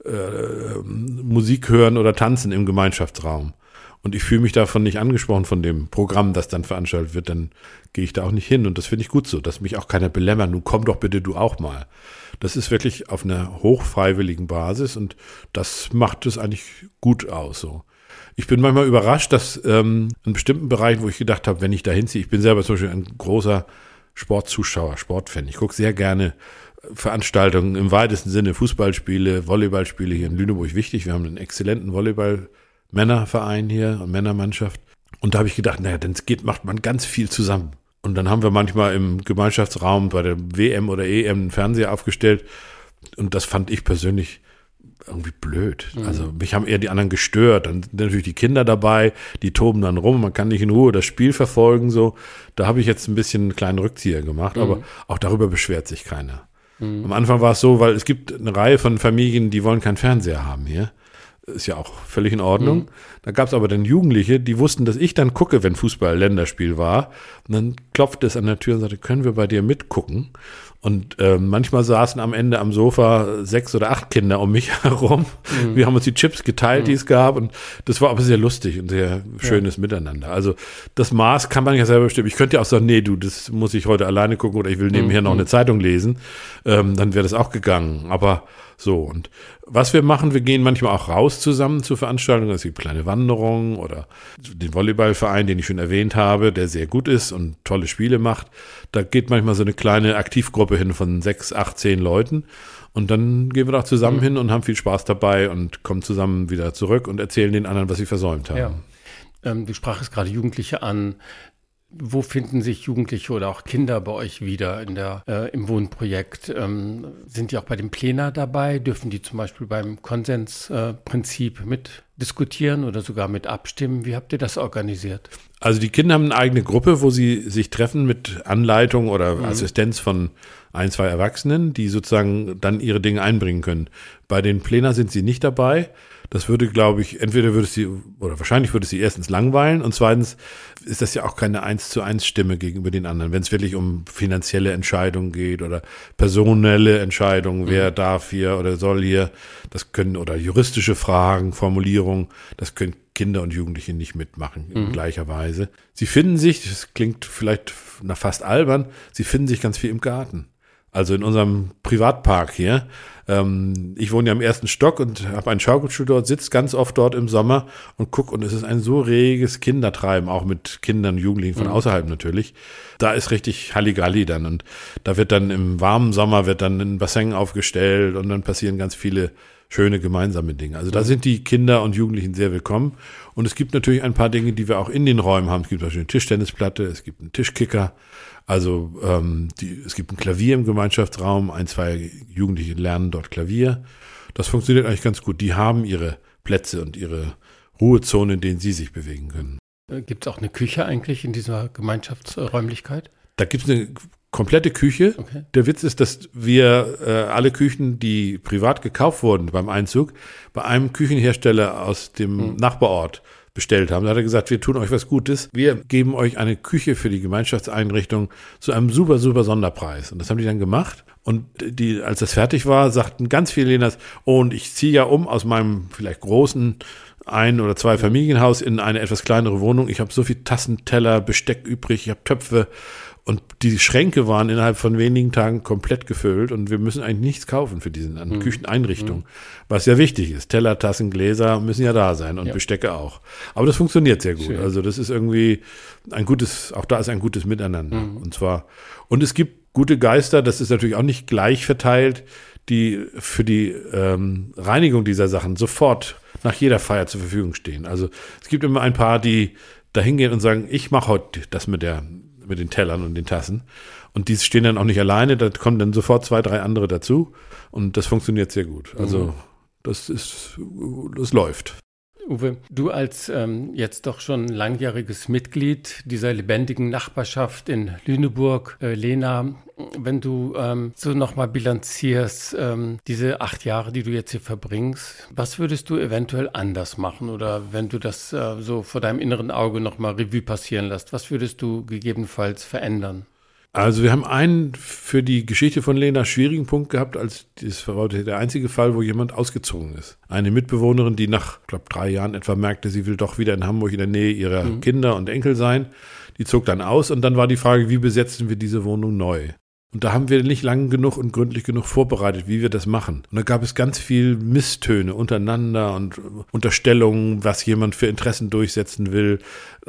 äh, Musik hören oder tanzen im Gemeinschaftsraum und ich fühle mich davon nicht angesprochen von dem Programm, das dann veranstaltet wird, dann gehe ich da auch nicht hin und das finde ich gut so, dass mich auch keiner belämmert. Nun komm doch bitte du auch mal. Das ist wirklich auf einer hochfreiwilligen Basis und das macht es eigentlich gut aus so. Ich bin manchmal überrascht, dass ähm, in bestimmten Bereichen, wo ich gedacht habe, wenn ich da hinziehe, ich bin selber zum Beispiel ein großer Sportzuschauer, Sportfan. Ich gucke sehr gerne Veranstaltungen im weitesten Sinne, Fußballspiele, Volleyballspiele hier in Lüneburg wichtig. Wir haben einen exzellenten Volleyball-Männerverein hier, und Männermannschaft. Und da habe ich gedacht, naja, dann geht, macht man ganz viel zusammen. Und dann haben wir manchmal im Gemeinschaftsraum bei der WM oder EM einen Fernseher aufgestellt. Und das fand ich persönlich irgendwie blöd. Mhm. Also mich haben eher die anderen gestört. Dann sind natürlich die Kinder dabei, die toben dann rum, man kann nicht in Ruhe das Spiel verfolgen. So, da habe ich jetzt ein bisschen einen kleinen Rückzieher gemacht, mhm. aber auch darüber beschwert sich keiner. Mhm. Am Anfang war es so, weil es gibt eine Reihe von Familien, die wollen keinen Fernseher haben hier. Ist ja auch völlig in Ordnung. Mhm. Da gab es aber dann Jugendliche, die wussten, dass ich dann gucke, wenn Fußball-Länderspiel war. Und dann klopfte es an der Tür und sagte, können wir bei dir mitgucken? Und äh, manchmal saßen am Ende am Sofa sechs oder acht Kinder um mich herum. Mhm. Wir haben uns die Chips geteilt, mhm. die es gab. Und das war aber sehr lustig und sehr schönes ja. Miteinander. Also das Maß kann man ja selber bestimmen. Ich könnte ja auch sagen, nee, du, das muss ich heute alleine gucken oder ich will nebenher mhm. noch eine Zeitung lesen. Ähm, dann wäre das auch gegangen. Aber So, und was wir machen, wir gehen manchmal auch raus zusammen zu Veranstaltungen. Es gibt kleine Wanderungen oder den Volleyballverein, den ich schon erwähnt habe, der sehr gut ist und tolle Spiele macht. Da geht manchmal so eine kleine Aktivgruppe hin von sechs, acht, zehn Leuten. Und dann gehen wir da zusammen mhm. hin und haben viel Spaß dabei und kommen zusammen wieder zurück und erzählen den anderen, was sie versäumt haben. Ja. Ähm, du sprachst gerade Jugendliche an. Wo finden sich Jugendliche oder auch Kinder bei euch wieder in der, äh, im Wohnprojekt? Ähm, sind die auch bei dem Plenar dabei? Dürfen die zum Beispiel beim Konsensprinzip äh, mit diskutieren oder sogar mit abstimmen? Wie habt ihr das organisiert? Also die Kinder haben eine eigene Gruppe, wo sie sich treffen mit Anleitung oder mhm. Assistenz von ein, zwei Erwachsenen, die sozusagen dann ihre Dinge einbringen können. Bei den Plänen sind sie nicht dabei. Das würde, glaube ich, entweder würde sie, oder wahrscheinlich würde sie erstens langweilen und zweitens ist das ja auch keine eins zu eins Stimme gegenüber den anderen. Wenn es wirklich um finanzielle Entscheidungen geht oder personelle Entscheidungen, mhm. wer darf hier oder soll hier, das können, oder juristische Fragen, Formulierungen, das können Kinder und Jugendliche nicht mitmachen in mhm. gleicher Weise. Sie finden sich, das klingt vielleicht nach fast albern, sie finden sich ganz viel im Garten. Also in unserem Privatpark hier. Ähm, ich wohne ja im ersten Stock und habe einen Schaukelstuhl dort, sitze ganz oft dort im Sommer und gucke und es ist ein so reges Kindertreiben, auch mit Kindern und Jugendlichen von mhm. außerhalb natürlich. Da ist richtig Halligalli dann und da wird dann im warmen Sommer wird dann ein Bassin aufgestellt und dann passieren ganz viele schöne gemeinsame Dinge. Also da mhm. sind die Kinder und Jugendlichen sehr willkommen. Und es gibt natürlich ein paar Dinge, die wir auch in den Räumen haben. Es gibt zum Beispiel eine Tischtennisplatte, es gibt einen Tischkicker, also ähm, die, es gibt ein Klavier im Gemeinschaftsraum, ein, zwei Jugendliche lernen dort Klavier. Das funktioniert eigentlich ganz gut. Die haben ihre Plätze und ihre Ruhezone, in denen sie sich bewegen können. Äh, gibt es auch eine Küche eigentlich in dieser Gemeinschaftsräumlichkeit? Da gibt es eine komplette Küche. Okay. Der Witz ist, dass wir äh, alle Küchen, die privat gekauft wurden beim Einzug, bei einem Küchenhersteller aus dem hm. Nachbarort bestellt haben. Da hat er gesagt, wir tun euch was Gutes. Wir geben euch eine Küche für die Gemeinschaftseinrichtung zu einem super, super Sonderpreis. Und das haben die dann gemacht. Und die, als das fertig war, sagten ganz viele Lehners, oh, und ich ziehe ja um aus meinem vielleicht großen ein- oder zwei Familienhaus in eine etwas kleinere Wohnung. Ich habe so viel Tassen, Teller, Besteck übrig, ich habe Töpfe und die Schränke waren innerhalb von wenigen Tagen komplett gefüllt und wir müssen eigentlich nichts kaufen für diese mhm. Kücheneinrichtung, mhm. was ja wichtig ist. Teller, Tassen, Gläser müssen ja da sein und ja. Bestecke auch. Aber das funktioniert sehr gut. Schön. Also das ist irgendwie ein gutes, auch da ist ein gutes Miteinander. Mhm. Und zwar, und es gibt gute Geister, das ist natürlich auch nicht gleich verteilt, die für die ähm, Reinigung dieser Sachen sofort nach jeder Feier zur Verfügung stehen. Also es gibt immer ein paar, die da hingehen und sagen, ich mache heute das mit der mit den Tellern und den Tassen. Und die stehen dann auch nicht alleine, da kommen dann sofort zwei, drei andere dazu. Und das funktioniert sehr gut. Also mhm. das ist, das läuft. Uwe, du als ähm, jetzt doch schon langjähriges Mitglied dieser lebendigen Nachbarschaft in Lüneburg, äh, Lena, wenn du ähm, so nochmal bilanzierst, ähm, diese acht Jahre, die du jetzt hier verbringst, was würdest du eventuell anders machen? Oder wenn du das äh, so vor deinem inneren Auge nochmal Revue passieren lässt, was würdest du gegebenenfalls verändern? Also wir haben einen für die Geschichte von Lena schwierigen Punkt gehabt, als das war der einzige Fall, wo jemand ausgezogen ist. Eine Mitbewohnerin, die nach, glaube drei Jahren etwa merkte, sie will doch wieder in Hamburg in der Nähe ihrer mhm. Kinder und Enkel sein. Die zog dann aus und dann war die Frage, wie besetzen wir diese Wohnung neu? Und da haben wir nicht lang genug und gründlich genug vorbereitet, wie wir das machen. Und da gab es ganz viel Misstöne untereinander und Unterstellungen, was jemand für Interessen durchsetzen will.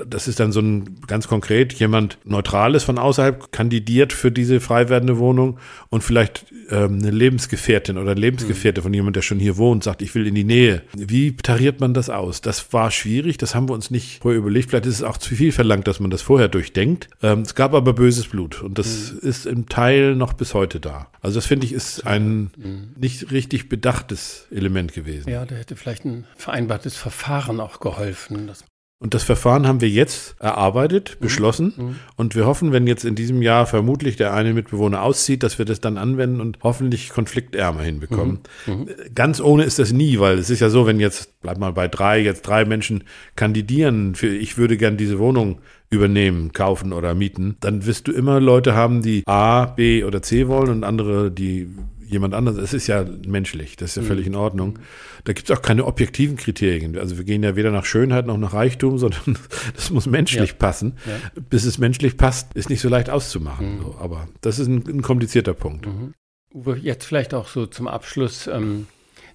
Das ist dann so ein ganz konkret, jemand Neutrales von außerhalb kandidiert für diese frei werdende Wohnung und vielleicht ähm, eine Lebensgefährtin oder Lebensgefährte mhm. von jemand, der schon hier wohnt, sagt, ich will in die Nähe. Wie tariert man das aus? Das war schwierig, das haben wir uns nicht vorher überlegt. Vielleicht ist es auch zu viel verlangt, dass man das vorher durchdenkt. Ähm, es gab aber böses Blut und das mhm. ist im Teil noch bis heute da. Also das finde ich ist ein mhm. nicht richtig bedachtes Element gewesen. Ja, da hätte vielleicht ein vereinbartes Verfahren auch geholfen. Und das Verfahren haben wir jetzt erarbeitet, mhm. beschlossen. Mhm. Und wir hoffen, wenn jetzt in diesem Jahr vermutlich der eine Mitbewohner auszieht, dass wir das dann anwenden und hoffentlich konfliktärmer hinbekommen. Mhm. mhm. Ganz ohne ist das nie, weil es ist ja so, wenn jetzt, bleib mal bei drei, jetzt drei Menschen kandidieren für, ich würde gern diese Wohnung übernehmen, kaufen oder mieten, dann wirst du immer Leute haben, die A, B oder C wollen und andere, die jemand anders. Es ist ja menschlich, das ist ja völlig in Ordnung. Da gibt es auch keine objektiven Kriterien. Also wir gehen ja weder nach Schönheit noch nach Reichtum, sondern das muss menschlich ja. passen. Ja. Bis es menschlich passt, ist nicht so leicht auszumachen. Mhm. So. Aber das ist ein, ein komplizierter Punkt. Mhm. Uwe, jetzt vielleicht auch so zum Abschluss. Ähm,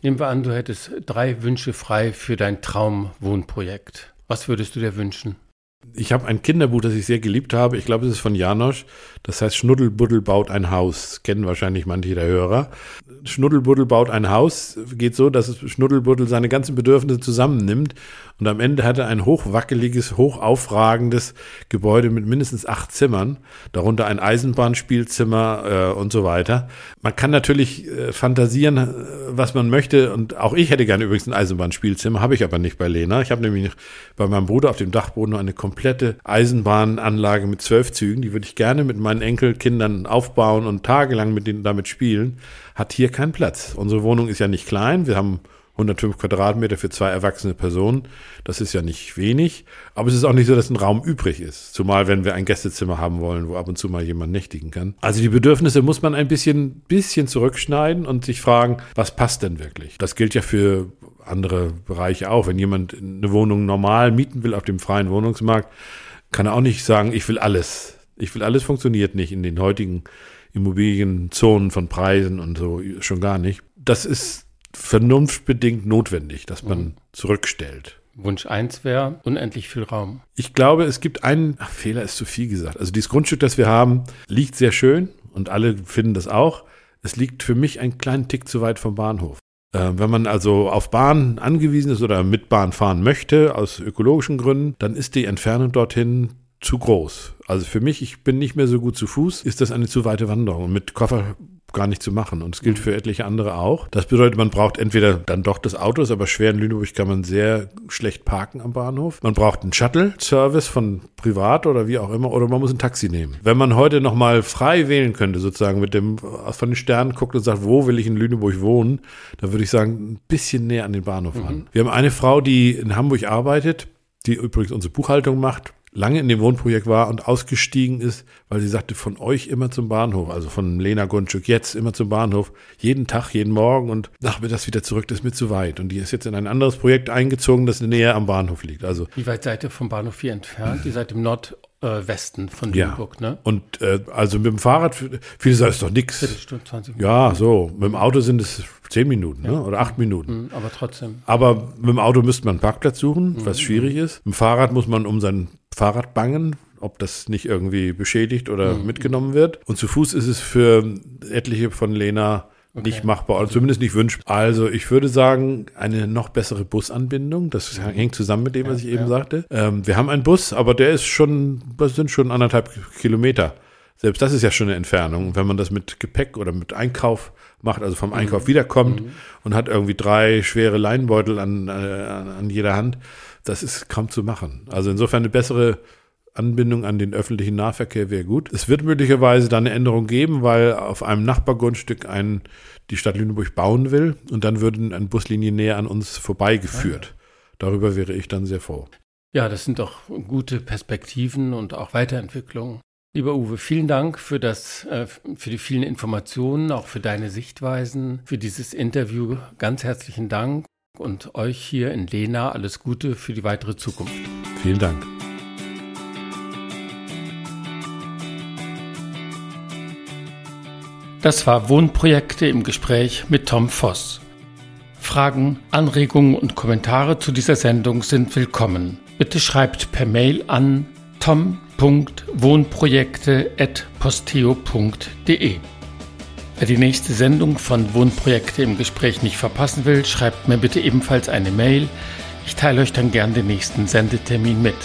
nehmen wir an, du hättest drei Wünsche frei für dein Traumwohnprojekt. Was würdest du dir wünschen? Ich habe ein Kinderbuch, das ich sehr geliebt habe. Ich glaube, es ist von Janosch. Das heißt, Schnuddelbuddel baut ein Haus. Kennen wahrscheinlich manche der Hörer. Schnuddelbuddel baut ein Haus. Geht so, dass Schnuddelbuddel seine ganzen Bedürfnisse zusammennimmt und am Ende hat er ein hochwackeliges, hochaufragendes Gebäude mit mindestens acht Zimmern, darunter ein Eisenbahnspielzimmer äh, und so weiter. Man kann natürlich äh, fantasieren, äh, was man möchte. Und auch ich hätte gerne übrigens ein Eisenbahnspielzimmer, habe ich aber nicht bei Lena. Ich habe nämlich bei meinem Bruder auf dem Dachboden eine komplette Eisenbahnanlage mit zwölf Zügen. Die würde ich gerne mit meinen Enkelkindern aufbauen und tagelang mit denen damit spielen. Hat hier keinen Platz. Unsere Wohnung ist ja nicht klein. Wir haben 105 Quadratmeter für zwei erwachsene Personen. Das ist ja nicht wenig. Aber es ist auch nicht so, dass ein Raum übrig ist. Zumal, wenn wir ein Gästezimmer haben wollen, wo ab und zu mal jemand nächtigen kann. Also die Bedürfnisse muss man ein bisschen, bisschen zurückschneiden und sich fragen, was passt denn wirklich? Das gilt ja für andere Bereiche auch. Wenn jemand eine Wohnung normal mieten will auf dem freien Wohnungsmarkt, kann er auch nicht sagen, ich will alles. Ich will alles funktioniert nicht in den heutigen Immobilienzonen von Preisen und so schon gar nicht. Das ist vernunftbedingt notwendig, dass man mhm. zurückstellt. Wunsch 1 wäre unendlich viel Raum. Ich glaube, es gibt einen, ach, Fehler ist zu viel gesagt. Also dieses Grundstück, das wir haben, liegt sehr schön und alle finden das auch. Es liegt für mich einen kleinen Tick zu weit vom Bahnhof. Äh, wenn man also auf Bahn angewiesen ist oder mit Bahn fahren möchte, aus ökologischen Gründen, dann ist die Entfernung dorthin zu groß. Also für mich, ich bin nicht mehr so gut zu Fuß, ist das eine zu weite Wanderung. Mit Koffer gar nicht zu machen. Und es gilt für etliche andere auch. Das bedeutet, man braucht entweder dann doch das Auto, ist aber schwer in Lüneburg kann man sehr schlecht parken am Bahnhof. Man braucht einen Shuttle-Service von privat oder wie auch immer, oder man muss ein Taxi nehmen. Wenn man heute nochmal frei wählen könnte, sozusagen mit dem, von den Sternen guckt und sagt, wo will ich in Lüneburg wohnen, dann würde ich sagen, ein bisschen näher an den Bahnhof mhm. an. Wir haben eine Frau, die in Hamburg arbeitet, die übrigens unsere Buchhaltung macht lange in dem Wohnprojekt war und ausgestiegen ist, weil sie sagte, von euch immer zum Bahnhof, also von Lena Grundstück jetzt immer zum Bahnhof, jeden Tag, jeden Morgen und nachmittags wieder zurück, das ist mir zu weit. Und die ist jetzt in ein anderes Projekt eingezogen, das näher am Bahnhof liegt. Also Wie weit seid ihr vom Bahnhof hier entfernt? Ihr seid im Nordwesten von Lüneburg, ja. ne? Und äh, also mit dem Fahrrad, viele sagen, es doch nichts. Viertelstunde, 20 Minuten. Ja, so. Mit dem Auto sind es zehn Minuten ne? ja. ne? oder acht Minuten. Mhm, aber trotzdem. Aber mit dem Auto müsste man einen Parkplatz suchen, was mhm. schwierig ist. Mit dem Fahrrad muss man um sein Fahrrad bangen, ob das nicht irgendwie beschädigt oder mhm. mitgenommen wird. Und zu Fuß ist es für etliche von Lena Okay. nicht machbar oder zumindest nicht wünschbar. Also ich würde sagen, eine noch bessere Busanbindung. Das mhm. hängt zusammen mit dem, was ich ja, eben ja. sagte. Ähm, wir haben einen Bus, aber der ist schon, das sind schon anderthalb Kilometer. Selbst das ist ja schon eine Entfernung. Wenn man das mit Gepäck oder mit Einkauf macht, also vom Einkauf mhm. wiederkommt mhm. und hat irgendwie drei schwere Leinbeutel an, äh, an jeder Hand, das ist kaum zu machen. Also insofern eine bessere Anbindung an den öffentlichen Nahverkehr wäre gut. Es wird möglicherweise dann eine Änderung geben, weil auf einem Nachbargrundstück ein, die Stadt Lüneburg bauen will und dann würden eine Buslinie näher an uns vorbeigeführt. Darüber wäre ich dann sehr froh. Ja, das sind doch gute Perspektiven und auch Weiterentwicklungen. Lieber Uwe, vielen Dank für das, äh, für die vielen Informationen, auch für deine Sichtweisen, für dieses Interview. Ganz herzlichen Dank und euch hier in Lena alles Gute für die weitere Zukunft. Vielen Dank. Das war Wohnprojekte im Gespräch mit Tom Voss. Fragen, Anregungen und Kommentare zu dieser Sendung sind willkommen. Bitte schreibt per Mail an tom.wohnprojekte.posteo.de. Wer die nächste Sendung von Wohnprojekte im Gespräch nicht verpassen will, schreibt mir bitte ebenfalls eine Mail. Ich teile euch dann gern den nächsten Sendetermin mit.